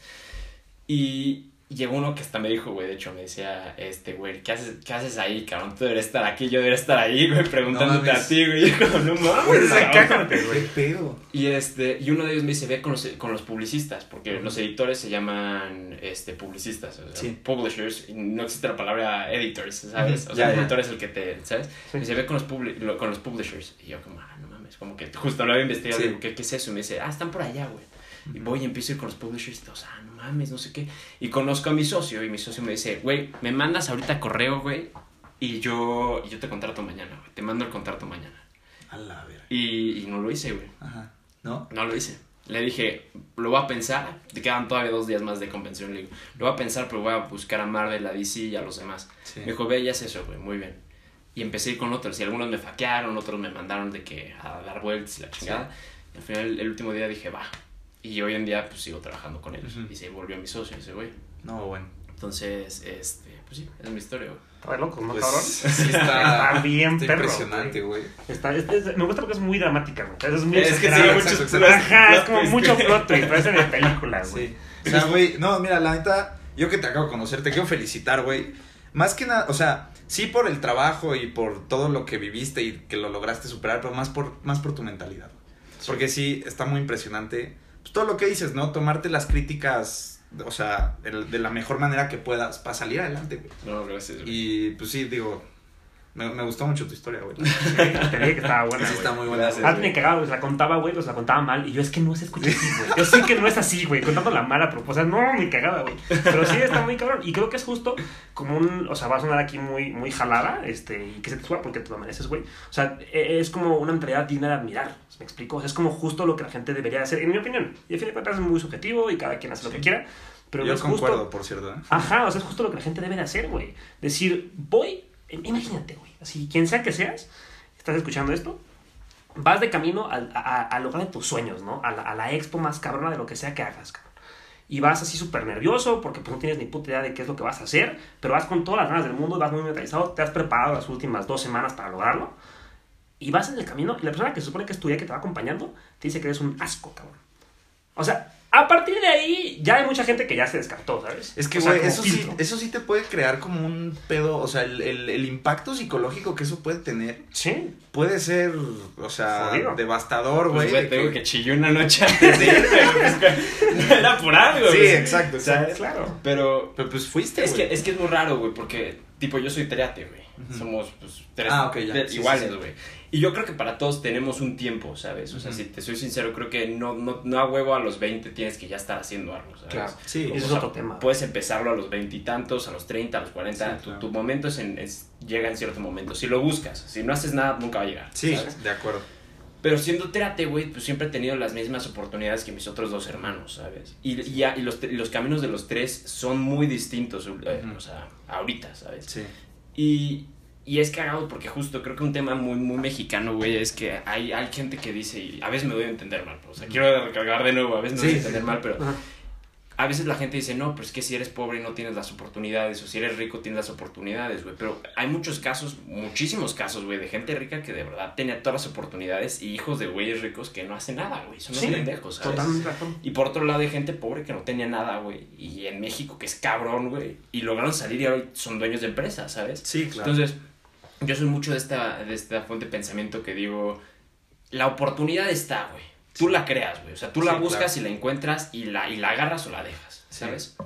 Y llegó uno que hasta me dijo, güey, de hecho, me decía, este, güey, ¿qué haces, ¿qué haces ahí, cabrón? Tú deberías estar aquí, yo debería estar ahí, güey, preguntándote mames. a ti, güey. Y yo como, no mames, Güey, cabrón". cállate, güey. ¿Qué pedo? Y este, y uno de ellos me dice, ve con los, con los publicistas, porque los editores se llaman este publicistas, o sea, Sí. publishers, y no existe la palabra editors, ¿sabes? O sea, ya, el ya. editor es el que te, ¿sabes? Sí. Me dice, ve con los, publi- lo- con los publishers. Y yo como, ah, no mames, como que justo lo había investigado, Sí. digo, ¿qué, ¿qué es eso? Y me dice, ah, están por allá, güey. Y voy y empiezo a ir con los publishers y todos, ah, no mames, no sé qué. Y conozco a mi socio y mi socio me dice, güey, me mandas ahorita correo, güey, y yo, y yo te contrato mañana, güey. Te mando el contrato mañana. A la verga. Y, y no lo hice, güey. Ajá. ¿No? No lo hice. Le dije, lo voy a pensar. Te quedan todavía dos días más de convención. Le digo, lo voy a pensar, pero voy a buscar a Marvel, a DC y a los demás. Sí. Me dijo, ve y haz eso, güey, muy bien. Y empecé a ir con otros. Y algunos me faquearon, otros me mandaron de que a dar vueltas y la chingada. Y al final, el último día dije, va. Y hoy en día, pues sigo trabajando con ellos. Ujú. Y se volvió mi socio ese güey. No, bueno. Entonces, este, pues sí, es mi historia, güey. Está de locos, ¿no, Pues, cabrón? sí está, Está bien está perro, impresionante, güey. Está, es- es- me gusta porque es muy dramática, güey. Es muy Es que sí, exacto, muchos exacto. Ajá, es como mucho plot twist, parece de película, güey. Sí. O sea, güey, no, mira, la neta, yo que te acabo de conocer, te quiero felicitar, güey. Más que nada, o sea, sí por el trabajo y por todo lo que viviste y que lo lograste superar, pero más por, más por tu mentalidad. Porque sí, está muy impresionante. Pues todo lo que dices, ¿no? Tomarte las críticas, o sea, de la mejor manera que puedas para salir adelante, güey. No, gracias, güey. Y pues sí, digo, me, me gustó mucho tu historia, güey. Te dije que estaba buena, Sí, güey. está muy buena. Antes me cagaba, güey, la contaba, güey, pues la contaba mal. Y yo, es que no se escucha así, güey. Yo sé que no es así, güey, contando la mala propósito. No, me cagaba, güey. Pero sí está muy cabrón. Y creo que es justo como un. O sea, va a sonar aquí muy, muy jalada, este, y que se te suba porque te lo mereces, güey. O sea, e- es como una mentalidad digna de admirar. ¿Me explico? O sea, es como justo lo que la gente debería hacer, en mi opinión. Y al fin de cuentas es muy subjetivo y cada quien hace lo Sí. que quiera. Pero Yo es concuerdo, justo. por cierto, ¿eh? Ajá, o sea, es justo lo que la gente debe de hacer, güey. Decir, voy, imagínate, güey. Así, quien sea que seas, estás escuchando esto, vas de camino al, a, a lograr tus sueños, ¿no? A la, a la expo más cabrona de lo que sea que hagas, cabrón. Y vas así súper nervioso porque pues, no tienes ni puta idea de qué es lo que vas a hacer, pero vas con todas las ganas del mundo, vas muy mentalizado, te has preparado las últimas dos semanas para lograrlo. Y vas en el camino y la persona que se supone que es tu que te va acompañando te dice que eres un asco, cabrón. O sea, a partir de ahí ya hay mucha gente que ya se descartó, ¿sabes? Es que, O sea, güey, eso, sí, eso sí te puede crear como un pedo, o sea, el, el, el impacto psicológico que eso puede tener Sí, puede ser, o sea, Jodido. devastador, Pues, güey. güey, de te digo que- que chilló una noche antes de irme, güey. Es que No era por algo, Sí, güey. exacto, exacto. claro. Pero Pero pues fuiste, es güey. que, es que es muy raro, güey, porque, tipo, yo soy teate, güey. Somos, pues, tres Ah, ya. iguales, sí, sí. Y yo creo que para todos tenemos un tiempo, ¿sabes? O sea, si te soy sincero, creo que no, no, no a huevo a los 20 tienes que ya estar haciendo algo, ¿sabes? Claro. Sí. Ese O es sea, otro tema. Puedes empezarlo a los veintitantos, a los 30, a los 40. Sí, tu, claro. tu momento es en, es- llega en cierto momento. Si lo buscas, si no haces nada, nunca va a llegar. Sí, ¿sabes? de acuerdo. Pero siendo trate, güey, pues siempre he tenido las mismas oportunidades que mis otros dos hermanos, ¿sabes? Y, y ya, y los, los caminos de los tres son muy distintos, eh, o sea, ahorita, ¿sabes? Sí. Y, y es cagado porque justo creo que un tema muy, muy mexicano, güey, es que hay, hay gente que dice, y a veces me doy a entender mal, o sea, quiero recargar de nuevo, a veces me doy a entender mal, pero Ajá. a veces la gente dice, no, pero es que si eres pobre no tienes las oportunidades, o si eres rico tienes las oportunidades, güey. Pero hay muchos casos, muchísimos casos, güey, de gente rica que de verdad tenía todas las oportunidades y hijos de güeyes ricos que no hacen nada, güey. Son Sí, pendejos, ¿sabes? Totalmente. Y por otro lado hay gente pobre que no tenía nada, güey. Y en México que es cabrón, güey. Y lograron salir y ahora son dueños de empresas, ¿sabes? Sí, claro. Entonces, yo soy mucho de esta, de esta fuente de pensamiento que digo, la oportunidad está, güey. Tú la creas, güey. O sea, tú la Sí, buscas claro. y la encuentras y la, y la agarras o la dejas, Sí. ¿sabes?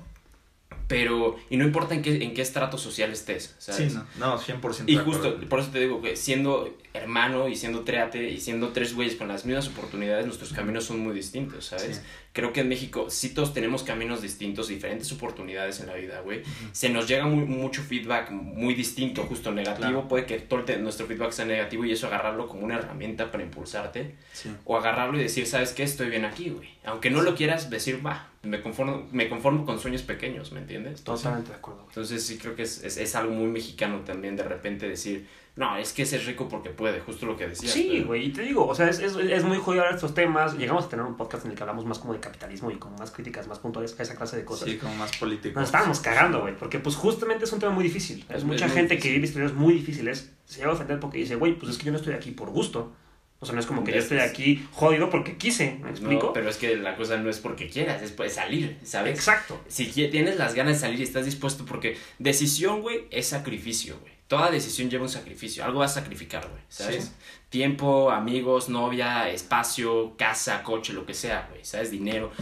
Pero, y no importa en qué, en qué estrato social estés, ¿sabes? sí, no, no, 100% Y justo, por eso te digo que siendo hermano y siendo y siendo tres güeyes con las mismas oportunidades, nuestros caminos son muy distintos, ¿sabes? Sí. Creo que en México sí todos tenemos caminos distintos, diferentes oportunidades en la vida, güey. Se nos llega muy, mucho feedback muy distinto, justo negativo. Claro. Puede que todo el nuestro feedback sea negativo y eso agarrarlo como una herramienta para impulsarte. Sí. O agarrarlo y decir, ¿sabes qué? Estoy bien aquí, güey. Aunque no lo quieras decir, va, me conformo, me conformo con sueños pequeños, ¿me entiendes? Totalmente de acuerdo. güey. Entonces sí creo que es, es, es algo muy mexicano también de repente decir, no, es que ese es rico porque puede, justo lo que decías. Sí, pero- güey, y te digo, o sea, es, es, es muy jodido hablar de estos temas. Llegamos a tener un podcast en el que hablamos más como de capitalismo y como más críticas, más puntuales a esa clase de cosas. Sí, como más político. Nos estábamos cagando, güey, porque pues justamente es un tema muy difícil. Es Es mucha gente difícil. que vive historias muy difíciles, se llega a ofender porque dice, güey, pues es que yo no estoy aquí por gusto, O sea, no es como que yo estoy aquí jodido porque quise, ¿me explico? No, pero es que la cosa no es porque quieras, es pues salir, ¿sabes? Exacto. Si tienes las ganas de salir y estás dispuesto, porque decisión, güey, es sacrificio, güey. Toda decisión lleva un sacrificio, algo vas a sacrificar, güey, ¿sabes? Sí. Tiempo, amigos, novia, espacio, casa, coche, lo que sea, güey, ¿sabes? Dinero.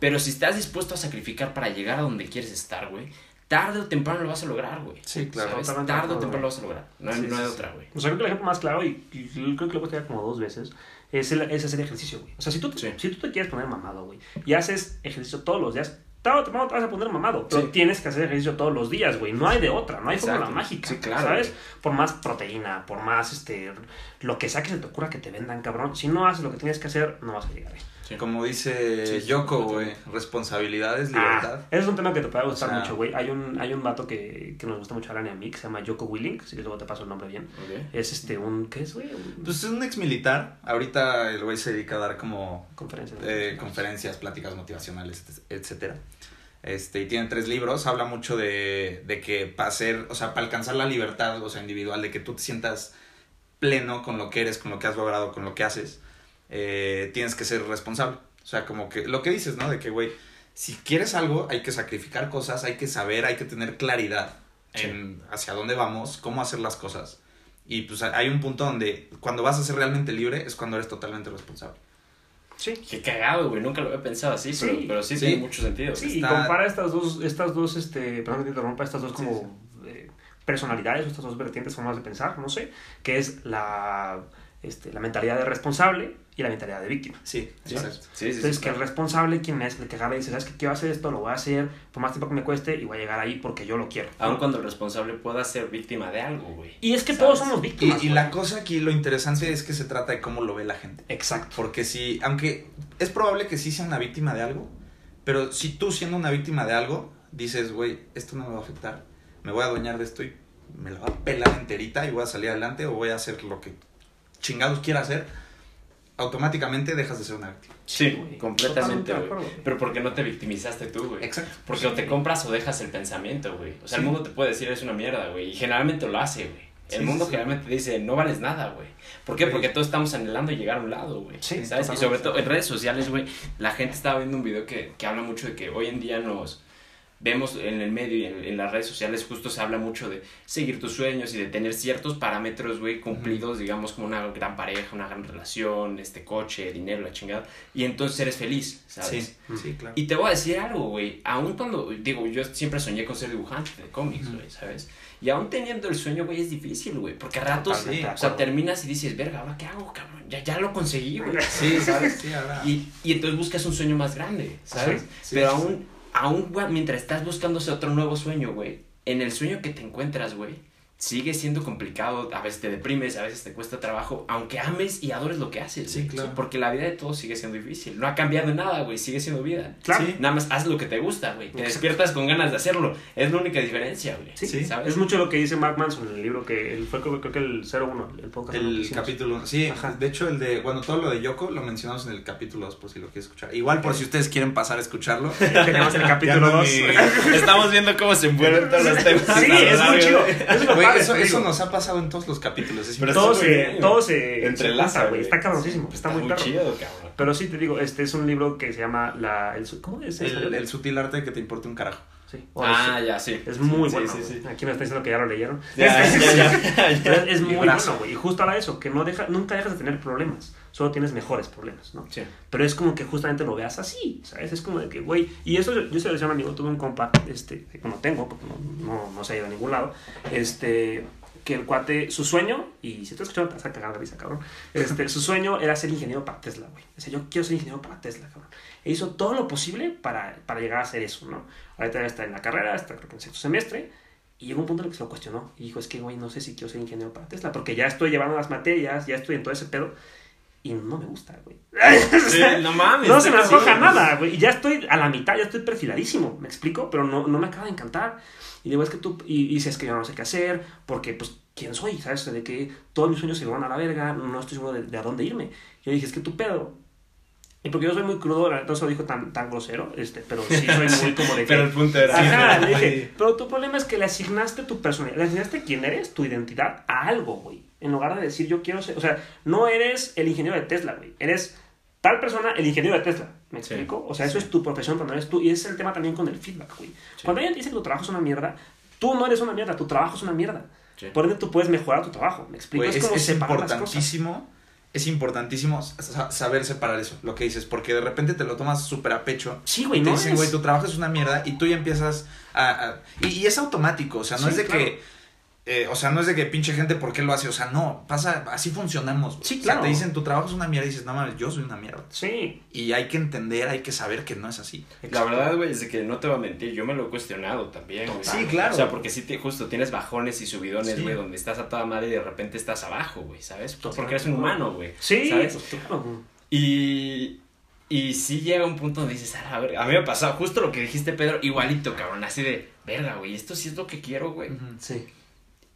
Pero si estás dispuesto a sacrificar para llegar a donde quieres estar, güey, tarde o temprano lo vas a lograr, güey. Sí, claro. ¿Sabes? Tarde o temprano lo vas a lograr. No, hay- Sí, no hay sí, otra, güey. O sea, creo que el ejemplo más claro, y, y creo que lo he puesto ya como dos veces, es, el, es hacer ejercicio, güey. O sea, si tú, Sí. si tú te quieres poner mamado, güey, y haces ejercicio todos los días, tarde o temprano te vas a poner mamado. Pero Sí. tienes que hacer ejercicio todos los días, güey. No hay de otra, no hay Exacto. fórmula mágica. Sí, claro, ¿Sabes? güey. Por más proteína, por más, este, lo que sea que se te ocurra que te vendan, cabrón. Si no haces lo que tienes que hacer, no vas a llegar ahí. Como dice Sí, Yoko, güey, responsabilidades, Ah, libertad. ese es un tema que te puede gustar O sea- mucho, güey. Hay un, hay un vato que, que nos gusta mucho hablar a mí, que se llama Yoko Willing, si luego te paso el nombre bien. Es este, un, ¿qué es, güey? Un- Pues es un ex militar. Ahorita el güey se dedica a dar como conferencia. eh, conferencias, pláticas motivacionales, etcétera. Este, y tiene tres libros. Habla mucho de, de que para hacer, o sea, para alcanzar la libertad, o sea, individual, de que tú te sientas pleno con lo que eres, con lo que has logrado, con lo que haces, eh, tienes que ser responsable. O sea, como que lo que dices, ¿no? De que, güey, si quieres algo, hay que sacrificar cosas, hay que saber, hay que tener claridad en hacia dónde vamos, cómo hacer las cosas. Y pues hay un punto donde cuando vas a ser realmente libre es cuando eres totalmente responsable. Sí. Qué cagado, güey. Nunca lo había pensado así, Sí. pero, pero sí, Sí. tiene mucho sentido. Sí, y Está- compara estas dos, estas dos, este, perdón que te interrumpa, estas dos como eh, personalidades, o estas dos vertientes, formas de pensar, no sé, que es la, este, la mentalidad de responsable y la mentalidad de víctima. Sí, Sí, exacto. sí, sí, Entonces, sí, que el responsable, quien es el que agarra y dice, ¿sabes qué? Quiero hacer esto, lo voy a hacer, por más tiempo que me cueste, y voy a llegar ahí porque yo lo quiero. Aun ¿no? cuando el responsable pueda ser víctima de algo, güey. Y es que ¿Sabes? todos somos víctimas. Y, y la cosa aquí, lo interesante es que se trata de cómo lo ve la gente. Exacto. Porque si, aunque es probable que sí sea una víctima de algo, pero si tú siendo una víctima de algo, dices, güey, esto no me va a afectar, me voy a adueñar de esto y me la va a pelar enterita y voy a salir adelante o voy a hacer lo que chingados quiera hacer, automáticamente dejas de ser una víctima. Sí, güey. completamente, güey. Pero porque no te victimizaste tú, güey. Exacto. Porque o te compras o dejas el pensamiento, güey. O sea, el mundo te puede decir es una mierda, güey. Y generalmente lo hace, güey. El Sí, mundo sí, sí. generalmente dice, no vales nada, güey. ¿Por qué? Porque todos estamos anhelando llegar a un lado, güey. Sí, ¿Sabes? Y sobre todo en redes sociales, güey, la gente estaba viendo un video que, que habla mucho de que hoy en día nos vemos en el medio y en, en las redes sociales justo se habla mucho de seguir tus sueños y de tener ciertos parámetros, güey, cumplidos, digamos, como una gran pareja, una gran relación, este coche, dinero, la chingada. Y entonces eres feliz, ¿sabes? Sí, sí, claro. Y te voy a decir algo, güey. Aún cuando, digo, yo siempre soñé con ser dibujante de cómics, güey, ¿sabes? Y aún teniendo el sueño, güey, es difícil, güey. Porque a ratos, o sea, terminas y dices, verga, ¿ahora qué hago, cabrón? Ya, ya lo conseguí, güey. Sí, ¿sabes? Sí. Y, y entonces buscas un sueño más grande, ¿sabes? Sí, Pero aún, aún, mientras estás buscando ese otro nuevo sueño, güey, en el sueño que te encuentras, güey, sigue siendo complicado, a veces te deprimes, a veces te cuesta trabajo, aunque ames y adores lo que haces, Sí, claro. Porque la vida de todos sigue siendo difícil. No ha cambiado nada, güey, sigue siendo vida. Claro. Sí. Nada más haz lo que te gusta, güey. Te Exacto. despiertas con ganas de hacerlo. Es la única diferencia, güey. Sí, Sí. ¿sabes? Es mucho lo que dice Mark Manson en el libro que él fue creo, creo que el 01, el podcast. El capítulo, sí, Ajá. de hecho el de, bueno, todo lo de Yoko lo mencionamos en el capítulo 2 por si lo quieres escuchar. Igual por si ustedes quieren pasar a escucharlo. Tenemos el capítulo Ya no 2. me- Estamos viendo cómo se envuelven todos los temas. Sí, es muy chido. Es lo Eso, eso nos ha pasado en todos los capítulos. es Pero todo se, muy todo Entrelaza, güey. Está cabroncísimo, está, muy perro. chido, cabrón. Pero sí te digo, este es un libro que se llama la el, ¿cómo es? el, el sutil arte de que te importe un carajo. Sí. o Ah, es, ya, sí. es muy Sí, bueno. sí. Aquí me está diciendo que ya lo leyeron. Ya, ya, ya, es, muy bueno, güey. Y justo habla de eso, que no deja, nunca dejas de tener problemas. Solo tienes mejores problemas, ¿no? Sí. Pero es como que justamente lo veas así, ¿sabes? Es como de que, güey. Y eso yo, se lo decía a un amigo, tuve un compa, este, que no tengo, porque no, no, no se ha ido a ningún lado, este, que el cuate, su sueño, y si estás escuchando te vas a cagar de risa, cabrón, este, su sueño era ser ingeniero para Tesla, güey. Decía, yo quiero ser ingeniero para Tesla, cabrón. E hizo todo lo posible para, para llegar a hacer eso, ¿no? Ahorita está en la carrera, está creo que en sexto semestre, y llegó un punto en el que se lo cuestionó. Y dijo, es que, güey, no sé si quiero ser ingeniero para Tesla, porque ya estoy llevando las materias, ya estoy en todo ese pedo, y no me gusta, güey. Sí, no mames. No se me antoja chido. nada, güey. Y ya estoy a la mitad, ya estoy perfiladísimo, ¿me explico? Pero no, no me acaba de encantar. Y digo, es que tú, y, y dices que yo no sé qué hacer, porque, pues, ¿quién soy? ¿Sabes? De que todos mis sueños se van a la verga, no estoy seguro de, de a dónde irme. Yo dije, es que tu pedo Y porque yo soy muy crudo, no se lo dijo tan, tan grosero, este, pero sí soy muy como de que... Pero el punto era. Ajá, le dije, pero tu problema es que le asignaste tu personalidad, le asignaste quién eres, tu identidad, a algo, güey. En lugar de decir yo quiero ser, o sea, no eres el ingeniero de Tesla, güey. Eres tal persona, el ingeniero de Tesla. ¿Me Sí. explico? O sea, eso es tu profesión, pero no eres tú. Y ese es el tema también con el feedback, güey. Cuando alguien te dice que tu trabajo es una mierda, tú no eres una mierda, tu trabajo es una mierda. Sí. Por ende, tú puedes mejorar tu trabajo. ¿Me explico? Güey, es, como es importantísimo, es importantísimo sa- saber separar eso, lo que dices, porque de repente te lo tomas súper a pecho. Sí, güey, te no dicen, es- güey, tu trabajo es una mierda y tú ya empiezas a... a- y, y es automático, o sea, no Sí, es de claro. que... eh, o sea, no es de que pinche gente, ¿por qué lo hace? O sea, no, pasa, así funcionamos. Sí, O sea, claro. te dicen, tu trabajo es una mierda y dices, no mames, yo soy una mierda. Sí. Y hay que entender, hay que saber que no es así. La verdad, güey, es de que no te voy a mentir, yo me lo he cuestionado también, güey. Sí, claro. O sea, porque sí, te, justo tienes bajones y subidones, Sí. güey, donde estás a toda madre y de repente estás abajo, güey, ¿sabes? Pues porque eres un humano, güey. Sí, ¿Sabes? pues, claro. Y, y sí llega un punto donde dices, a ver, a mí me ha pasado justo lo que dijiste, Pedro, igualito, cabrón, así de, verga, güey, esto sí es lo que quiero, güey. Sí.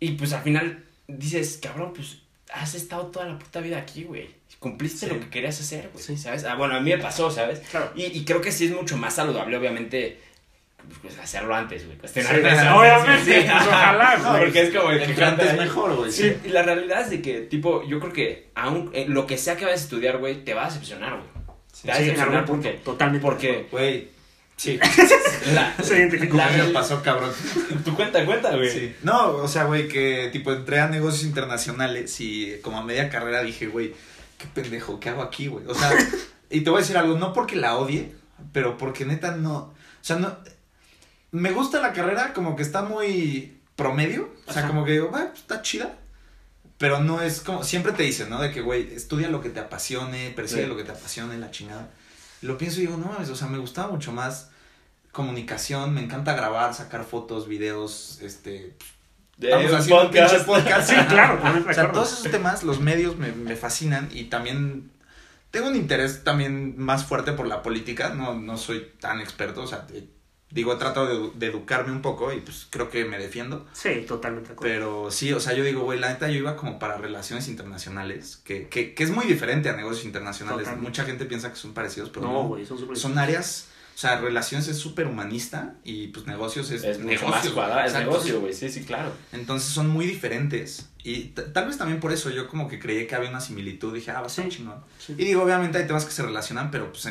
Y pues al final dices, cabrón, pues has estado toda la puta vida aquí, güey. Cumpliste Sí. lo que querías hacer, güey, Sí. ¿sabes? Ah, bueno, a mí me pasó, ¿sabes? Claro. Y, y creo que sí es mucho más saludable, obviamente, pues hacerlo antes, güey. Cuestionar Sí, obviamente, sí, pues, ojalá, No, güey. porque es como el que antes ahí. mejor, güey. Sí, y la realidad es de que, tipo, yo creo que aún eh, lo que sea que vayas a estudiar, güey, te va a decepcionar, güey. Te va a decepcionar porque, totalmente. porque Güey, sí. la, Se identificó. la me real- pasó, cabrón. tu cuenta, cuenta, güey. Sí. No, o sea, güey, que tipo entré a negocios internacionales y como a media carrera dije, güey, qué pendejo, ¿qué hago aquí, güey? O sea, y te voy a decir algo, no porque la odie, pero porque neta no, o sea, no, me gusta la carrera como que está muy promedio, o sea, Ajá. como que digo, "Va, pues, está chida. Pero no es como, siempre te dicen, ¿no? De que, güey, estudia lo que te apasione, persigue Sí. lo que te apasione, la chingada. Lo pienso y digo, no mames, o sea, me gustaba mucho más comunicación, me encanta grabar, sacar fotos, videos, este... De un podcast. podcast. Sí, claro, O sea, todos esos temas, los medios me, me fascinan y también tengo un interés también más fuerte por la política, no, no soy tan experto, o sea, digo, he tratado de, edu- de educarme un poco y pues creo que me defiendo. Sí, totalmente de acuerdo. Pero sí, o sea, yo digo, güey, la neta yo iba como para relaciones internacionales, que, que, que es muy diferente a negocios internacionales. Totalmente. Mucha gente piensa que son parecidos, pero no, no. güey, son áreas, sea, relaciones es súper humanista y pues negocios es, Es mucho negocio. más cuadrado, es negocio, güey, sí, sí, claro. Entonces son muy diferentes. Y tal vez también por eso yo como que creí que había una similitud. Dije, ah, va a estar Sí. chingón. Sí. Y digo, obviamente hay temas que se relacionan, pero pues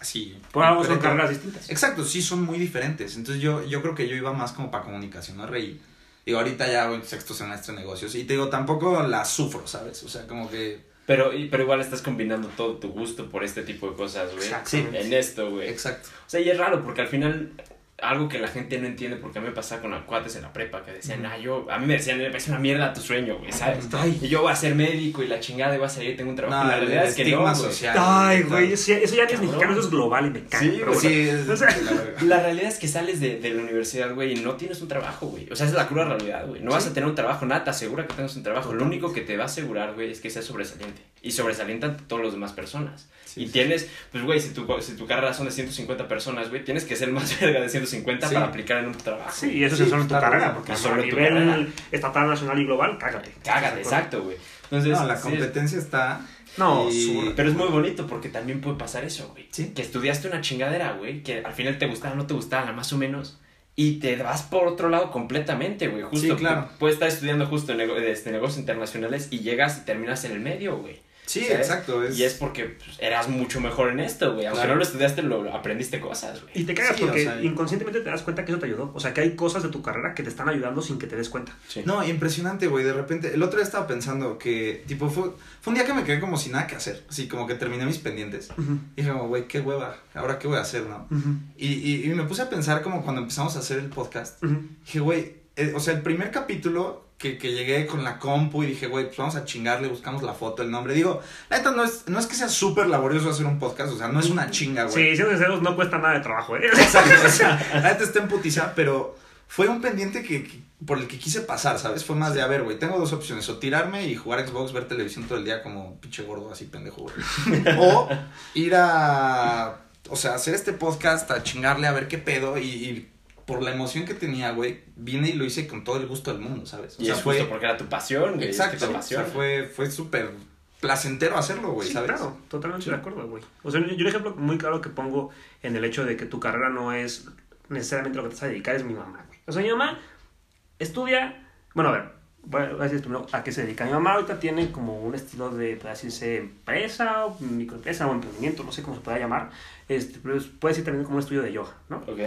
así. Por algo son pero- carreras distintas. Exacto, sí son muy diferentes. Entonces yo, yo creo que yo iba más como para comunicación, no reí. Digo, ahorita ya voy en sexto semestre de negocios. Y te digo, tampoco la sufro, ¿sabes? O sea, como que. Pero, pero igual estás combinando todo tu gusto por este tipo de cosas, güey. Exactamente. En esto, güey. Exacto. O sea, y es raro porque al final algo que la gente no entiende porque a mí me pasaba con los cuates en la prepa que decían, ah, yo, a mí me decían, es una mierda tu sueño, güey, ¿sabes? Ay. Y yo voy a ser médico y la chingada y voy a salir y tengo un trabajo. No, la realidad es que no, güey. social. Ay, güey, eso, eso ya ni es mexicano, eso es global y me caga. Sí, pero güey, bueno. Sí, es O sea, la realidad es que sales de, de la universidad, güey, y no tienes un trabajo, güey. O sea, es la cruda realidad, güey. No vas a tener un trabajo, nada te asegura que tengas un trabajo. Lo único que te va a asegurar, güey, es que seas sobresaliente. Y sobresaliente ante todas las demás personas. Sí, y sí. tienes, pues, güey, si tu, si tu carrera son de 150 personas, güey, tienes que ser más verga de 150 Sí. para aplicar en un trabajo. Sí, y eso Sí, es solo en tu carrera, porque a nivel carrera. estatal, nacional y global, cágate. Cágate, exacto, güey. Entonces, No, la sí, competencia está. No, y- Pero es muy bonito porque también puede pasar eso, güey. Sí. Que estudiaste una chingadera, güey, que al final te gustaba, no te gustaba, nada más o menos. Y te vas por otro lado completamente, güey. Justo Sí, claro. pu- Puedes estar estudiando justo nego- este, negocios internacionales y llegas y terminas en el medio, güey. Sí, ¿sabes? exacto. Es... Y es porque pues, eras mucho mejor en esto, güey. Aunque Claro. no lo estudiaste, lo aprendiste cosas, güey. Y te cagas Sí, o porque sea, inconscientemente te das cuenta que eso te ayudó. O sea, que hay cosas de tu carrera que te están ayudando sin que te des cuenta. Sí. No, impresionante, güey. De repente, el otro día estaba pensando que, tipo, fue, fue un día que me quedé como sin nada que hacer. Así como que terminé mis pendientes. Y dije, como, güey, qué hueva. Ahora, ¿qué voy a hacer, no? Y, y, y me puse a pensar como cuando empezamos a hacer el podcast. Dije, güey, eh, o sea, el primer capítulo que, que llegué con la compu y dije, güey, pues vamos a chingarle, buscamos la foto, el nombre. Digo, la neta no es, no es que sea súper laborioso hacer un podcast, o sea, no es una chinga, güey. Sí, siendo sinceros, no cuesta nada de trabajo, ¿eh? Exacto, o sea, la neta está en putiza, pero fue un pendiente que, que- por el que quise pasar, ¿sabes? Fue más de, a ver, güey, tengo dos opciones, o tirarme y jugar Xbox, ver televisión todo el día como pinche gordo, así pendejo, güey. O ir a, o sea, hacer este podcast, a chingarle, a ver qué pedo, y, y por la emoción que tenía, güey, vine y lo hice con todo el gusto del mundo, ¿sabes? O Y sea, es fue... justo porque era tu pasión, güey. es que Exacto, te o sea, apasiona. fue, fue súper placentero hacerlo, güey, Sí, ¿sabes? claro, totalmente Sí. de acuerdo, güey. O sea, yo un ejemplo muy claro que pongo en el hecho de que tu carrera no es necesariamente lo que te vas a dedicar es mi mamá, güey. O sea, mi mamá estudia, bueno, a ver, voy a decir primero a qué se dedica. Mi mamá ahorita tiene como un estilo de, puede decirse, empresa, o microempresa o emprendimiento, no sé cómo se pueda llamar, este, pero puede decir también como un estudio de yoga, ¿no? Ok.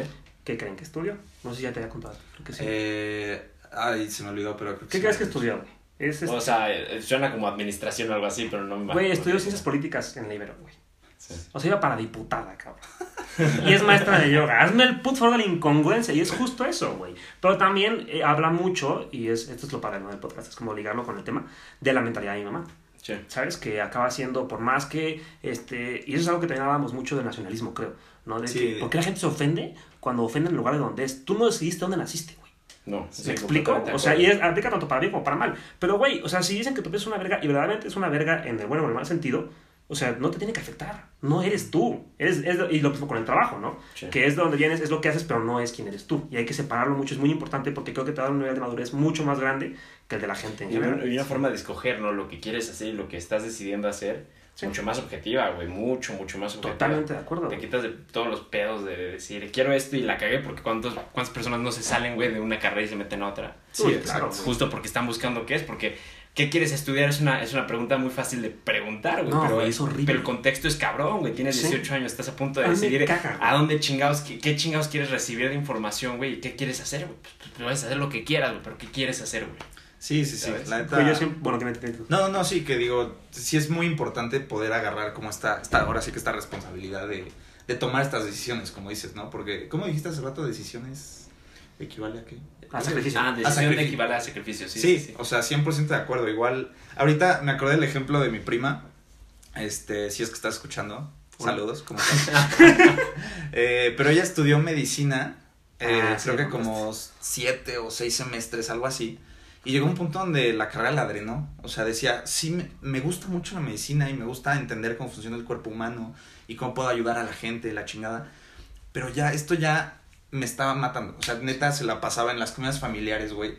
¿Qué creen que estudió? No sé si ya te había contado, creo que sí. Eh, ay, se me olvidó, pero creo que ¿Qué sí. crees que estudió, güey? Es, este- O sea, eh, suena como administración o algo así, pero no me imagino. Güey, estudió ciencias políticas en la Ibero, güey. Sí. O sea, iba para diputada, cabrón. Y es maestra de yoga. Hazme el put for de la incongruencia. Y es justo eso, güey. Pero también eh, habla mucho, y es, esto es lo padre ¿no? del podcast, es como ligarlo con el tema, de la mentalidad de mi mamá. Sí. ¿Sabes? Que acaba siendo, por más que, este, y eso es algo que también hablábamos mucho del nacionalismo, creo, ¿no? De Sí. que, ¿por qué la gente se ofende cuando ofende en el lugar de donde es? Tú no decidiste dónde naciste, güey. No, ¿Me sí, explico? O sea, y es, aplica tanto para bien como para mal. Pero, güey, o sea, si dicen que tu peso es una verga y verdaderamente es una verga en el bueno o en el mal sentido, o sea, no te tiene que afectar. No eres tú. Eres, es, y lo mismo con el trabajo, ¿no? Sí. Que es de donde vienes, es lo que haces, pero no es quién eres tú. Y hay que separarlo mucho. Es muy importante porque creo que te da un nivel de madurez mucho más grande que el de la gente en Y general. y una forma de escoger, ¿no? Lo que quieres hacer y lo que estás decidiendo hacer. Sí. Mucho más objetiva, güey. Mucho, mucho más objetiva. Totalmente de acuerdo. Te quitas de todos los pedos de decir, quiero esto y la cagué, porque cuántos, cuántas personas no se salen, güey, de una carrera y se meten a otra. Sí, Uy, güey. Justo porque están buscando qué es, porque ¿qué quieres estudiar? Es una, es una pregunta muy fácil de preguntar, güey. No, pero, güey, es horrible. pero el contexto es cabrón, güey. Tienes Sí. 18 años, estás a punto de A decidir caga, a dónde chingados, qué, qué chingados quieres recibir de información, güey, y qué quieres hacer, güey. Pues, pues, puedes hacer lo que quieras, güey, pero ¿qué quieres hacer, güey? Sí, sí, sí. La neta... Yo siempre, bueno, que me entiendes. No, no, sí, que digo, sí es muy importante poder agarrar como esta, esta ahora sí que esta responsabilidad de, de tomar estas decisiones, como dices, ¿no? Porque, ¿cómo dijiste hace rato, decisiones equivale a qué? A sacrificio. Ah, A decisión sacrificio. de equivale a sacrificio, sí. Sí, sí, sí. o sea, 100% de acuerdo. Igual, ahorita me acordé del ejemplo de mi prima, este, si es que estás escuchando, Hola. saludos, ¿cómo estás? Eh, pero ella estudió medicina, eh, Ah, sí, creo que como siete o seis semestres, algo así. Y llegó un punto donde la carrera la drenó. O sea, decía, sí, me, me gusta mucho la medicina y me gusta entender cómo funciona el cuerpo humano y cómo puedo ayudar a la gente, la chingada. Pero ya, esto ya me estaba matando. O sea, neta, se la pasaba en las comidas familiares, güey.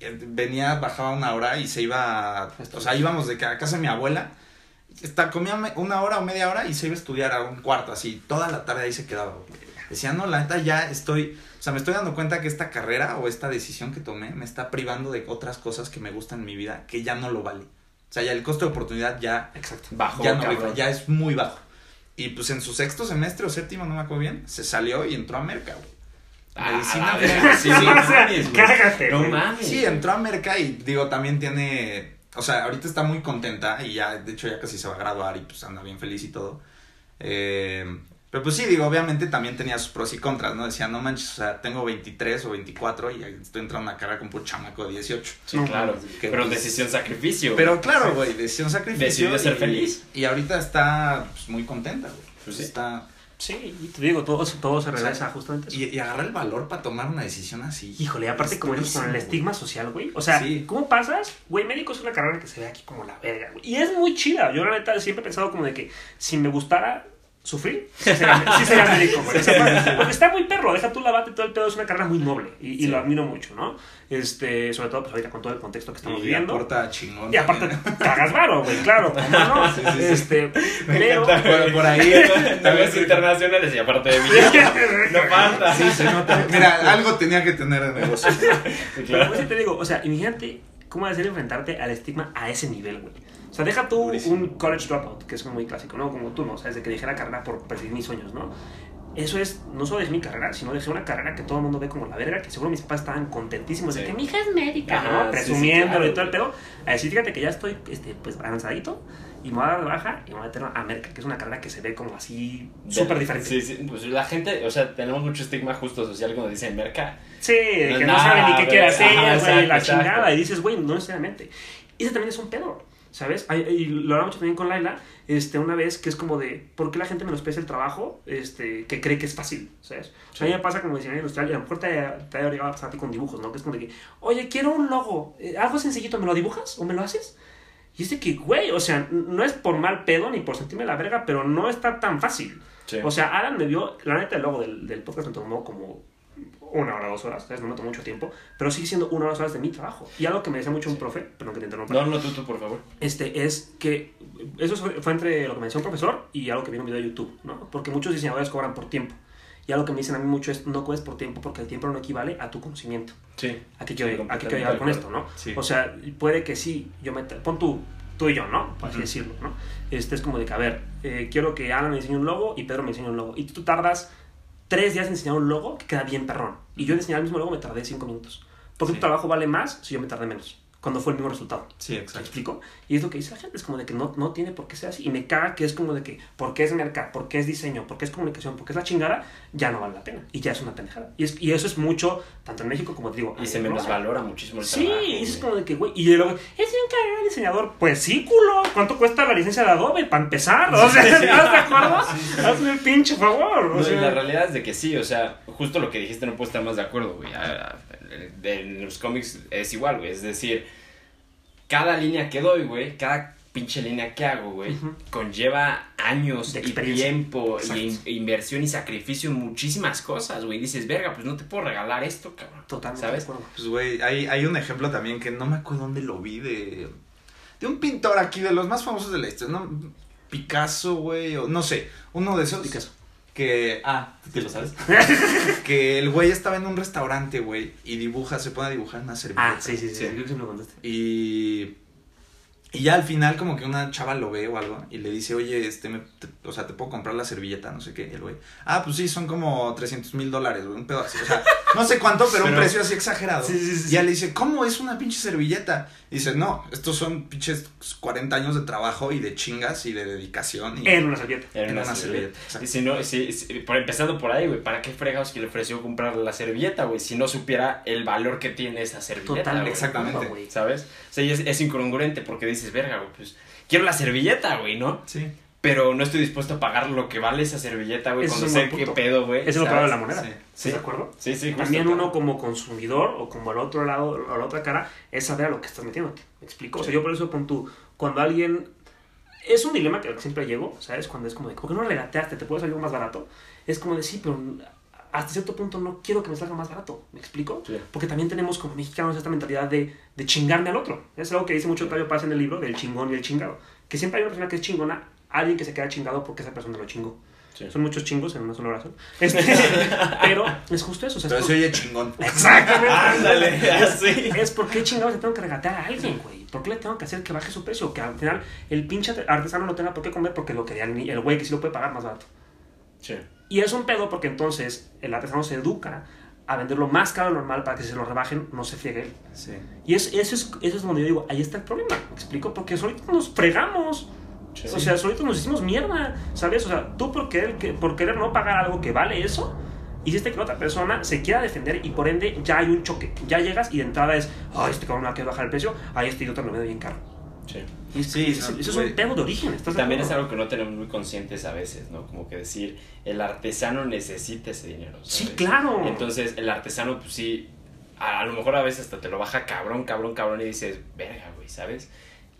Eh, Venía, bajaba una hora y se iba... a- o sea, íbamos de casa de mi abuela. Está, comía una hora o media hora y se iba a estudiar a un cuarto, así. Toda la tarde ahí se quedaba, güey. Decía, no, la neta ya estoy... O sea, me estoy dando cuenta que esta carrera o esta decisión que tomé me está privando de otras cosas que me gustan en mi vida que ya no lo vale. O sea, ya el costo de oportunidad ya, Exacto. Bajo, ya no cabrón. rifa, ya es muy bajo. Y pues en su sexto semestre o séptimo, no me acuerdo bien, se salió y entró a Merca, güey. Ah, Medicina, güey. sí, sí, no mames, cágate, No mames. Sí, entró a Merca y digo, también tiene, o sea, ahorita está muy contenta y ya, de hecho ya casi se va a graduar y pues anda bien feliz y todo. Eh, pero pues sí, digo, obviamente también tenía sus pros y contras, ¿no? Decía, no manches, o sea, tengo 23 o 24 y estoy entrando a una carrera con un chamaco de 18. Sí, No, claro. que, Pero pues, decisión sacrificio. Pero claro, güey, decisión sacrificio. Decidió ser y- feliz. Y ahorita está pues, muy contenta, güey. Pues sí. Está... Sí, y te digo, todo, todo se O sea, regresa justamente eso. Y, y agarrar el valor para tomar una decisión así. Híjole, y aparte Es como dices, con el estigma social, güey. O sea, Sí. ¿cómo pasas? Güey, médico es una carrera que se ve aquí como la verga, güey. Y es muy chida. Yo, la neta, siempre he pensado como de que si me gustara sufrir, sí sería, sí sería médico, porque está muy perro, deja tú la bate y todo el pedo. Es una carrera muy noble y, y Sí. lo admiro mucho, ¿no? Este, sobre todo, pues ahorita con todo el contexto que estamos Y viviendo. aporta chingón. Y aparte, cagas varo, güey, claro, ¿cómo no? Sí, sí, sí. Este, pero... Por- por ahí. Negocios internacionales y aparte de billetes. No falta. Sí, se nota. Mira, algo tenía que tener de negocio. Sí, Pero claro. pues te digo, o sea, imagínate cómo va a ser enfrentarte al estigma a ese nivel, güey. O sea, deja tú Durísimo. un college dropout, que es muy clásico, ¿no? Como tú, ¿no? O sea, desde que dejé la carrera por perseguir mis sueños, ¿no? Eso es, no solo dejé mi carrera, sino dejé una carrera que todo el mundo ve como la verga, que seguro mis papás estaban contentísimos de Sí. que mi hija es médica, Ajá, ¿no? sí, sí, Presumiéndolo claro, y todo el pedo. A decir, fíjate que ya estoy, este, pues, avanzadito, y me voy a dar de baja, y me voy a meter a Merca, que es una carrera que se ve como así, súper diferente. Sí, sí. Pues la gente, o sea, tenemos mucho estigma justo social cuando dicen merca. Sí, de que no, No, saben ni qué quiere hacer, la exacto. chingada. Y dices, güey, no necesariamente. Y ese también es un pedo, ¿sabes? Ay, Y lo hablamos también con Laila, este, una vez, que es como de, ¿por qué la gente menosprecia el trabajo este, que cree que es fácil, ¿sabes? O sea, a mí me pasa como diseñador industrial, y a lo mejor te, te ha llegado a ti con dibujos, ¿no? Que es como de que, oye, quiero un logo, eh, algo sencillito, ¿me lo dibujas o me lo haces? Y es de que, güey, o sea, no es por mal pedo ni por sentirme la verga, pero no está tan fácil. Sí. O sea, Alan me vio, la neta, el logo del, del podcast me tomó como una hora, dos horas, ¿sabes? no tomo mucho tiempo, pero sigue siendo una hora, dos horas de mi trabajo. Y algo que me decía mucho un profe, perdón que te interrumpa, No, no, tú, tú, por favor. este, es que eso fue, entre lo que me decía un profesor y algo que vi en un video de YouTube, ¿no? Porque muchos diseñadores cobran por tiempo. Y algo que me dicen a mí mucho es, no cobres por tiempo porque el tiempo no equivale a tu conocimiento. Sí. Aquí quiero, Sí, aquí quiero llegar con esto, ¿no? Sí. O sea, puede que sí, yo me... Pon tú, tú y yo, ¿no? Por así Ujú. decirlo, ¿no? Este es como de que, a ver, eh, quiero que Alan me diseñe un logo y Pedro me diseñe un logo. Y tú tardas tres días en diseñar un logo que queda bien perrón. Y yo en diseñar el mismo logo me tardé cinco minutos. Porque Sí. tu trabajo vale más si yo me tardé menos. Cuando fue el mismo resultado. Sí, ¿Me exacto. explico? Y es lo que dice la gente, es como de que no, no tiene por qué ser así. Y me caga que es como de que, porque es mercado, porque es diseño, porque es comunicación, porque es la chingada, ya no vale la pena. Y ya es una pendejada. Y, es, y eso es mucho, tanto en México como te digo. Y se menosvalora muchísimo el Sí, trabajo. y es como de que, güey, y luego, es un carrera de diseñador. Pues sí, culo. ¿Cuánto cuesta la licencia de Adobe para empezar? O sea, ¿estás de acuerdo? Hazme el pinche favor. O No, y sea, la realidad es de que sí, o sea, justo lo que dijiste no puedo estar más de acuerdo, güey. A- a- de- En los cómics es igual, güey. Es decir, cada línea que doy, güey, cada pinche línea que hago, güey, conlleva años De y tiempo y in- inversión y sacrificio en muchísimas cosas, güey. Dices, verga, pues no te puedo regalar esto, cabrón. Totalmente ¿Sabes? de acuerdo. Pues, güey, hay, hay un ejemplo también que no me acuerdo dónde lo vi de. De un pintor aquí, de los más famosos de la historia, ¿no? Picasso, güey, o no sé, uno de esos. Picasso. Que. Ah, ¿Tú lo sabes? que el güey estaba en un restaurante, güey, y dibuja, se pone a dibujar una servilleta. Ah, sí, sí, sí. Sí. Creo que sí me lo contaste. Y. Y ya al final, como que una chava lo ve o algo y le dice, oye, este, me- te- o sea, te puedo comprar la servilleta, no sé qué. Y el güey, ah, pues sí, son como 300 mil dólares, güey, un pedo así. O sea, no sé cuánto, pero, un precio así exagerado. Sí, sí, sí, Y ella le dice, ¿cómo es una pinche servilleta? Y dice, no, estos son pinches 40 años de trabajo y de chingas y de dedicación. Y En una servilleta. En una una servilleta. servilleta, Y si no, si, si- por empezando por ahí, güey, ¿para qué fregados que le ofreció comprar la servilleta, güey? Si no supiera el valor que tiene esa servilleta, Totalmente. güey. exactamente. ¿Sabes? Sea, y es, es incongruente porque dices, verga, güey, pues quiero la servilleta, güey, ¿no? Sí. Pero no estoy dispuesto a pagar lo que vale esa servilleta, güey, cuando sé qué pedo, güey. Es lo peor de la moneda. Sí. ¿Estás Sí. de acuerdo? Sí, sí, justo, También claro. uno como consumidor o como el otro lado, o la otra cara, es saber a lo que estás metiéndote. ¿Me explico? O sea, yo por eso pon tú, cuando alguien... Es un dilema que siempre llego, ¿sabes? Cuando es como de, ¿por qué no regateaste? ¿Te puede salir más barato? Es como de, sí, pero hasta cierto punto no quiero que me salga más barato. ¿Me explico? Sí. Porque también tenemos como mexicanos esta mentalidad de, de chingarme al otro. Es algo que dice mucho Octavio Paz en el libro del chingón y el chingado. Que siempre hay una persona que es chingona, alguien que se queda chingado porque esa persona lo chingó. Sí. Son muchos chingos en una sola oración. Este, pero es justo eso. O sea, Pero es se oye chingón. Exactamente. Ándale, así. Es por qué chingados le tengo que regatear a alguien, güey. ¿Por qué le tengo que hacer que baje su precio? Que al final el pinche artesano no tenga por qué comer porque lo quería el güey que sí lo puede pagar más barato. Sí. Y es un pedo porque entonces el artesano se educa a venderlo más caro de lo normal para que si se lo rebajen no se friegue él. Sí. Y es, eso, es, eso es donde yo digo, ahí está el problema. ¿Me explico? Porque solitos nos fregamos. Sí. O sea, solitos nos hicimos mierda. ¿Sabes? O sea, tú por querer, que- por querer no pagar algo que vale eso, hiciste que otra persona se quiera defender y por ende ya hay un choque. Ya llegas y de entrada es, ay, este cabrón me va a bajar el precio, ay, este idiota lo vende bien caro. Sí. Es- Sí, eso, no, eso es un pedo de origen. ¿estás de También es algo que no tenemos muy conscientes a veces, ¿no? Como que decir, el artesano necesita ese dinero. Sí, claro. Entonces, el artesano, pues sí, a, a lo mejor a veces hasta te lo baja cabrón, cabrón, cabrón y dices, verga, güey, ¿sabes?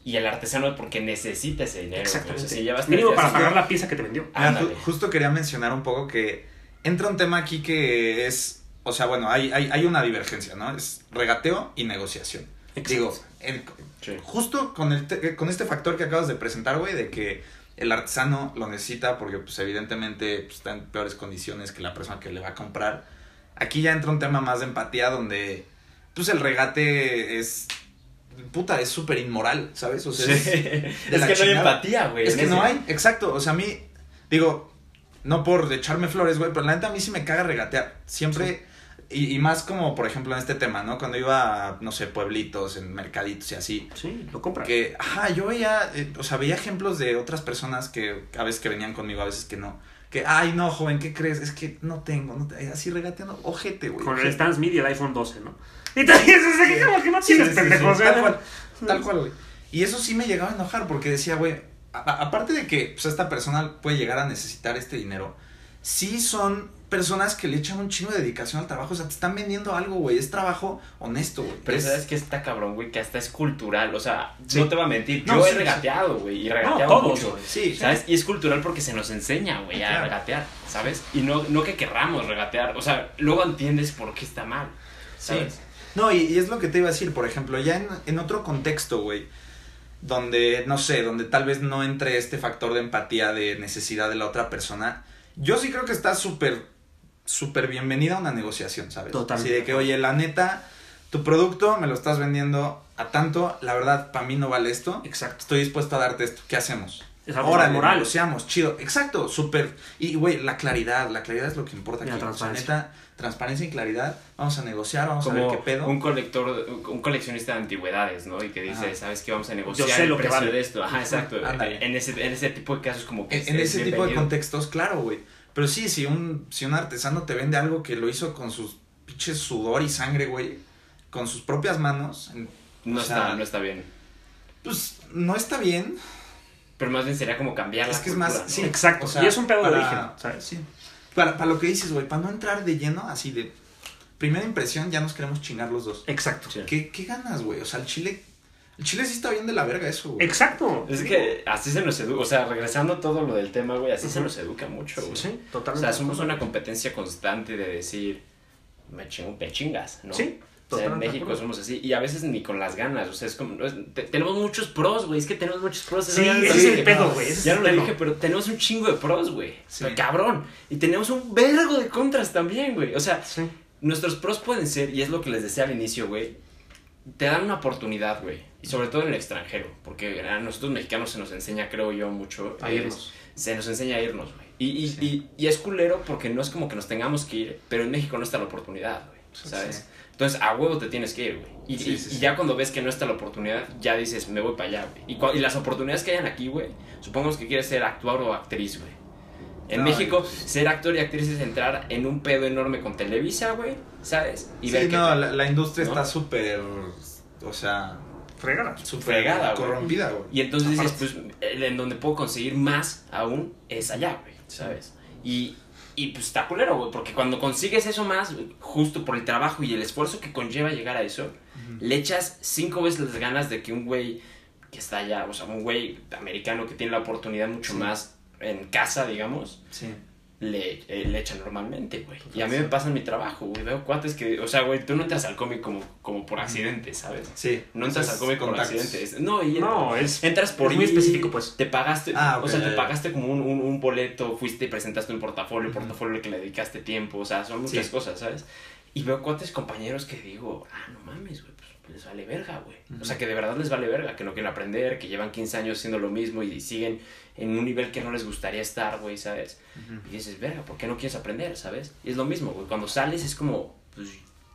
Y el artesano porque necesita ese dinero. O Exactamente. sea, si llevas tres Mínimo días para pagar la pieza que te vendió. Mira, ju- justo quería mencionar un poco que entra un tema aquí que es, o sea, bueno, hay, hay, hay una divergencia, ¿no? Es regateo y negociación. Exacto. Digo, el- Sí. justo con, el te- con este factor que acabas de presentar, güey, de que el artesano lo necesita porque, pues, evidentemente pues, está en peores condiciones que la persona que le va a comprar. Aquí ya entra un tema más de empatía donde, pues, el regate es, puta, es súper inmoral, ¿sabes? O sea, Sí. es- Es, de la que no hay empatía, güey. es que no hay, exacto. O sea, a mí, digo, no por echarme flores, güey, pero la neta a mí sí me caga regatear. Siempre, y, y más como, por ejemplo, en este tema, ¿no? Cuando iba a, no sé, pueblitos, en mercaditos y así. Sí, lo compra. Que, ajá, yo veía, eh, o sea, veía ejemplos de otras personas que a veces que venían conmigo, a veces que no. Que, ay, no, joven, ¿qué crees? Es que no tengo, no te- así regateando, ojete, güey. Con el ojete. Stan Smith y el iPhone 12, ¿no? Y te dices, que como que no tienes sí, sí, pendejos, sí. Tal cual, tal cual, güey. Y eso sí me llegaba a enojar porque decía, güey, aparte de que pues, esta persona puede llegar a necesitar este dinero, sí son personas que le echan un chingo de dedicación al trabajo. O sea, te están vendiendo algo, güey. Es trabajo honesto, güey. Pero Es- sabes que está cabrón, güey, que hasta es cultural. O sea, Sí. no te voy a mentir. No, yo sí, he regateado, güey. Y No, regateado todos, mucho. Sí, ¿Sabes? Y es cultural porque se nos enseña, güey, a Claro. regatear, ¿sabes? Y no, no que querramos regatear. O sea, luego entiendes por qué está mal, ¿sabes? Sí. No, y, y es lo que te iba a decir, por ejemplo, ya en, en otro contexto, güey, donde, no sé, donde tal vez no entre este factor de empatía, de necesidad de la otra persona, yo sí creo que está súper, súper bienvenida a una negociación, ¿sabes? Totalmente. Así de que, oye, la neta, tu producto me lo estás vendiendo a tanto, la verdad, para mí no vale esto, Exacto. estoy dispuesto a darte esto, ¿qué hacemos? Es algo Órale, moral. negociamos, chido. Exacto, súper. Y, güey, la claridad, la claridad es lo que importa Y la aquí. O sea, transparencia. neta, transparencia y claridad. Vamos a negociar, vamos a ver Como qué pedo. un colector, un coleccionista de antigüedades, ¿no? Y que dice, Ajá. ¿sabes qué? Vamos a negociar Yo sé el lo que vale. de esto. Ajá, exacto. Ándale. En ese, en ese tipo de casos como que En, es- en es ese tipo de contextos, claro, güey. Pero sí, si un, si un artesano te vende algo que lo hizo con sus pinches sudor y sangre, güey, con sus propias manos, en- No está, sea, no está bien. pues no está bien. Pero más bien sería como cambiar Es la que es más- ¿no? sí. Exacto. O sea, y es un pedo de para- origen, ¿sabes? Sí. Para, para lo que dices, güey, para no entrar de lleno, así de primera impresión, ya nos queremos chingar los dos. Exacto. Sí. ¿Qué, qué ganas, güey? O sea, el chile. El chile sí está bien de la verga eso, güey. Exacto. Es que así se nos educa, o sea, regresando a todo lo del tema, güey, así se nos educa mucho, güey. Sí, O totalmente. sea, somos una competencia constante de decir, me chingo, te chingas, ¿no? Sí, O sea, en totalmente de México acuerdo. somos así, y a veces ni con las ganas, o sea, es como, es- te- tenemos muchos pros, güey, es que tenemos muchos pros. Sí, ese es el pedo, güey. Ya no lo dije, pero tenemos un chingo de pros, güey. Sí. Cabrón. Y tenemos un vergo de contras también, güey. O sea, Sí. nuestros pros pueden ser, y es lo que les decía al inicio, güey, te dan una oportunidad, güey. Y sobre todo en el extranjero, porque a nosotros mexicanos se nos enseña, creo yo, mucho. A es- irnos. Se nos enseña a irnos, güey. Y, y, Sí. y, y es culero porque no es como que nos tengamos que ir, pero en México no está la oportunidad, güey. ¿Sabes? Entonces, a huevo te tienes que ir, güey. Y, Sí, y- sí, y sí. ya cuando ves que no está la oportunidad, ya dices, me voy para allá, güey. Y, y las oportunidades que hayan aquí, güey, supongamos que quieres ser actor o actriz, güey. En No, México, pues- ser actor y actriz es entrar en un pedo enorme con Televisa, güey, ¿sabes? Y sí, ver que no, te- la, la industria ¿no? está súper. O sea, Fregada. súper Fregada, güey. corrompida, güey. Y entonces dices, Aparte. pues, el- en donde puedo conseguir más aún es allá, güey, ¿sabes? Y, y pues está culero, güey, porque cuando consigues eso más, justo por el trabajo y el esfuerzo que conlleva llegar a eso, le echas cinco veces las ganas de que un güey que está allá, o sea, un güey americano que tiene la oportunidad mucho Sí. más en casa, digamos, Sí. Le, eh, le echa normalmente, güey. Y a mí me pasa en mi trabajo, güey. Veo cuates que, o sea, güey, tú no entras al cómic como, como por accidente, ¿sabes? Sí. No entras al cómic por contactos. accidente. No, y No, es. entras por es muy específico, pues. Te pagaste, Ah, o ok, sea, te pagaste como un, un, un boleto, fuiste y presentaste un portafolio, portafolio que le dedicaste tiempo, o sea, son muchas Sí. cosas, ¿sabes? Y veo cuates compañeros que digo, ah, no mames, güey, les vale verga, güey. O sea, que de verdad les vale verga, que no quieren aprender, que llevan 15 años haciendo lo mismo y siguen en un nivel que no les gustaría estar, güey, ¿sabes? Y dices, verga, ¿por qué no quieres aprender, sabes? Y es lo mismo, güey. Cuando sales es como, pues,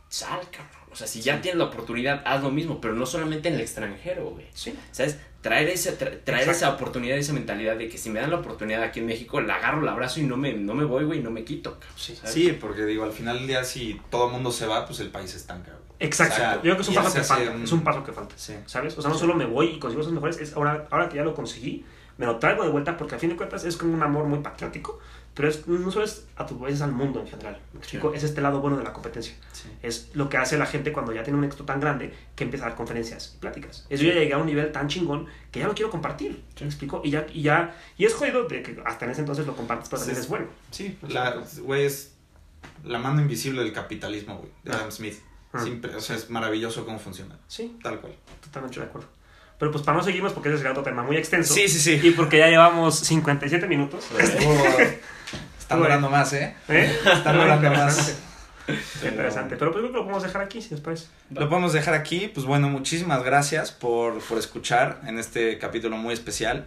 sal, cabrón. O sea, si ya tienes la oportunidad, haz lo mismo, pero no solamente en el extranjero, güey. Sí. ¿Sabes? Traer, ese, tra- traer Exacto. esa oportunidad, esa mentalidad de que si me dan la oportunidad aquí en México, la agarro, la abrazo y no me, no me voy, güey, no me quito. cabrón, Sí. ¿sabes? Sí, porque digo, al final del día, si todo el mundo se va, pues el país se estanca, güey. Exacto. O sea, Yo creo que es un paso que falta. un- Es un paso que falta. Sí. ¿Sabes? O sea, no solo me voy y consigo esos mejores, es ahora, ahora que ya lo conseguí, me lo traigo de vuelta porque a fin de cuentas es como un amor muy patriótico, pero es, no solo es a tu país, es al mundo en general. ¿Me explico? Sí. Es este lado bueno de la competencia. Sí. Es lo que hace la gente cuando ya tiene un éxito tan grande que empieza a dar conferencias y pláticas. Es yo ya llegué a un nivel tan chingón que ya lo quiero compartir. ¿Me explico? Y ya, y ya, y es jodido de que hasta en ese entonces lo compartes, pero también Sí. es bueno. Sí, la, güey, es la mano invisible del capitalismo, güey, de Ah. Adam Smith. Siempre, o sea, es maravilloso cómo funciona. Sí, Tal cual. totalmente de acuerdo. Pero pues para no seguirnos, porque ese sería otro tema muy extenso. Sí, sí, sí. Y porque ya llevamos 57 minutos. Están durando más, ¿eh? ¿Eh? Están durando más. Interesante. Pero pues creo que lo podemos dejar aquí, si les parece. Lo podemos dejar aquí. Pues bueno, muchísimas gracias por, por escuchar en este capítulo muy especial.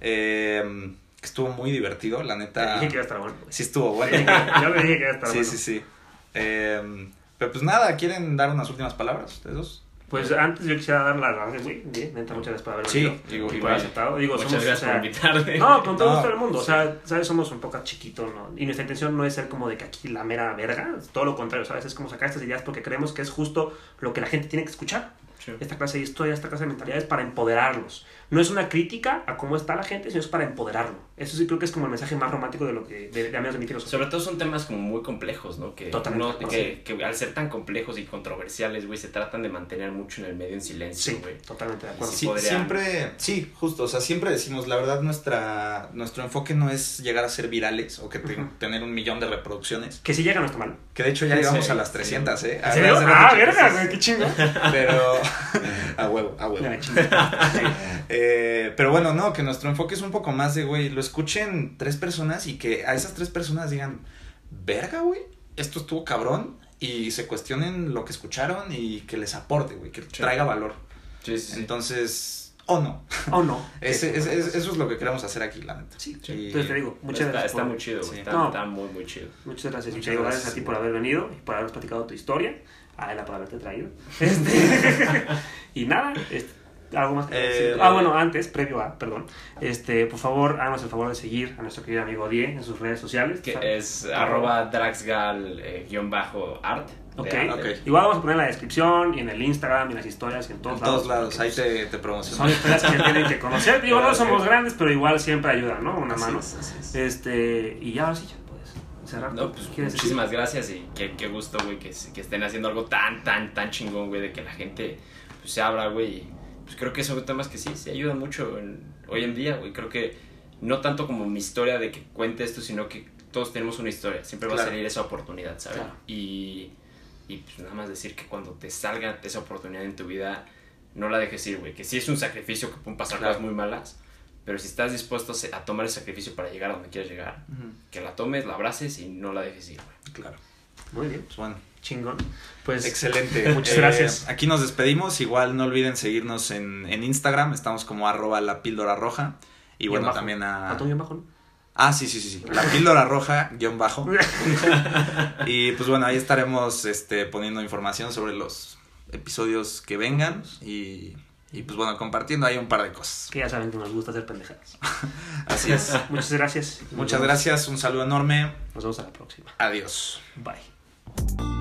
Eh, que estuvo muy divertido, la neta. dije que iba a estar bueno. Sí estuvo bueno. Yo le dije que iba a estar Sí, bueno. sí, sí. Eh, pero pues nada, ¿quieren dar unas últimas palabras ustedes dos? Pues antes yo quisiera dar las gracias, güey. Bien, neta, muchas gracias por haber Sí, venido. digo, y por aceptado. Digo, Muchas somos, gracias o sea, por invitarme. No, con todo No, gusto del mundo. O sí. sea, ¿sabes? Somos un poco chiquitos, ¿no? Y nuestra intención no es ser como de que aquí la mera verga. Es todo lo contrario, ¿sabes? Es como sacar estas ideas porque creemos que es justo lo que la gente tiene que escuchar. Sí. esta clase de historia, esta clase de mentalidades para empoderarlos. No es una crítica a cómo está la gente, sino es para empoderarlo. Eso sí creo que es como el mensaje más romántico de lo que de, de amigos de mi filosofía. Sobre todo son temas como muy complejos, ¿no? Que, Totalmente, que, que al ser tan complejos y controversiales, güey, se tratan de mantener mucho en el medio en silencio, Sí, güey. totalmente de acuerdo. Sí. Sí, podrían- siempre, sí, justo, o sea, siempre decimos, la verdad, nuestra, nuestro enfoque no es llegar a ser virales o que te- tener un millón de reproducciones, Que si llega no está mal. que de hecho ya ¿En llegamos a las 300, ¿eh? ¿En serio? Hace Ah, verga, sí. güey, qué chingo. Pero, a huevo, a huevo. Eh, pero bueno, no, que nuestro enfoque es un poco más de, güey, lo escuchen tres personas y que a esas tres personas digan, verga, güey, esto estuvo cabrón y se cuestionen lo que escucharon y que les aporte, güey, que traiga valor. Sí, sí, sí. Entonces, o no. ¿O no? Ese- eso es lo que queremos hacer aquí, la neta. Sí, Y- entonces te digo, muchas está, gracias. está por- muy chido. Está, No. está muy, muy chido. Muchas gracias. Muchas gracias, gracias, a ti por haber venido y por habernos platicado tu historia. A Ela por haberte traído. Este, y nada, este, algo más que Eh, decir? Ah, bueno, antes, previo a, perdón. Este, por favor, háganos el favor de seguir a nuestro querido amigo Die en sus redes sociales. Que es arroba draxgal-art. de Ok. arte. Ok. Igual vamos a poner en la descripción y en el Instagram y en las historias y en todos En todos lados. lados, ahí te, te pues, promociono. Son historias que tienen que conocer. Digo, no somos grandes, pero igual siempre ayudan, ¿no? Una Así mano. es, así es. Este, y ya ahora sí, ya puedes cerrar. No, pues ¿Quieres decir? muchísimas gracias y qué, qué gusto, güey, que, que estén haciendo algo tan, tan, tan chingón, güey, de que la gente pues, se abra, güey. y, Pues creo que son temas que sí, se ayudan mucho en- hoy en día, güey. Creo que no tanto como mi historia de que cuente esto, sino que todos tenemos una historia. Siempre va Claro. a salir esa oportunidad, ¿sabes? Claro. Y, y pues nada más decir que cuando te salga esa oportunidad en tu vida, no la dejes ir, güey. Que sí es un sacrificio que pueden pasar Claro. cosas muy malas. Pero si estás dispuesto a tomar el sacrificio para llegar a donde quieres llegar, Ujú, que la tomes, la abraces y no la dejes ir, güey. Claro. Muy bien, Pues bueno. Chingón. Pues Excelente. Muchas Eh, gracias. Aquí nos despedimos. Igual no olviden seguirnos en, en Instagram. Estamos como arroba la píldora roja. Y bueno, bajo. también a... Atón guion bajo, ¿no? Ah, sí, sí, sí, sí. La píldora roja, guion bajo. Y pues bueno, ahí estaremos este, poniendo información sobre los episodios que vengan. Y, y pues bueno, compartiendo ahí un par de cosas. Que ya saben que nos gusta hacer pendejadas. Así es. Muchas gracias. Muchas gracias. Un saludo enorme. Nos vemos a la próxima. Adiós. Bye.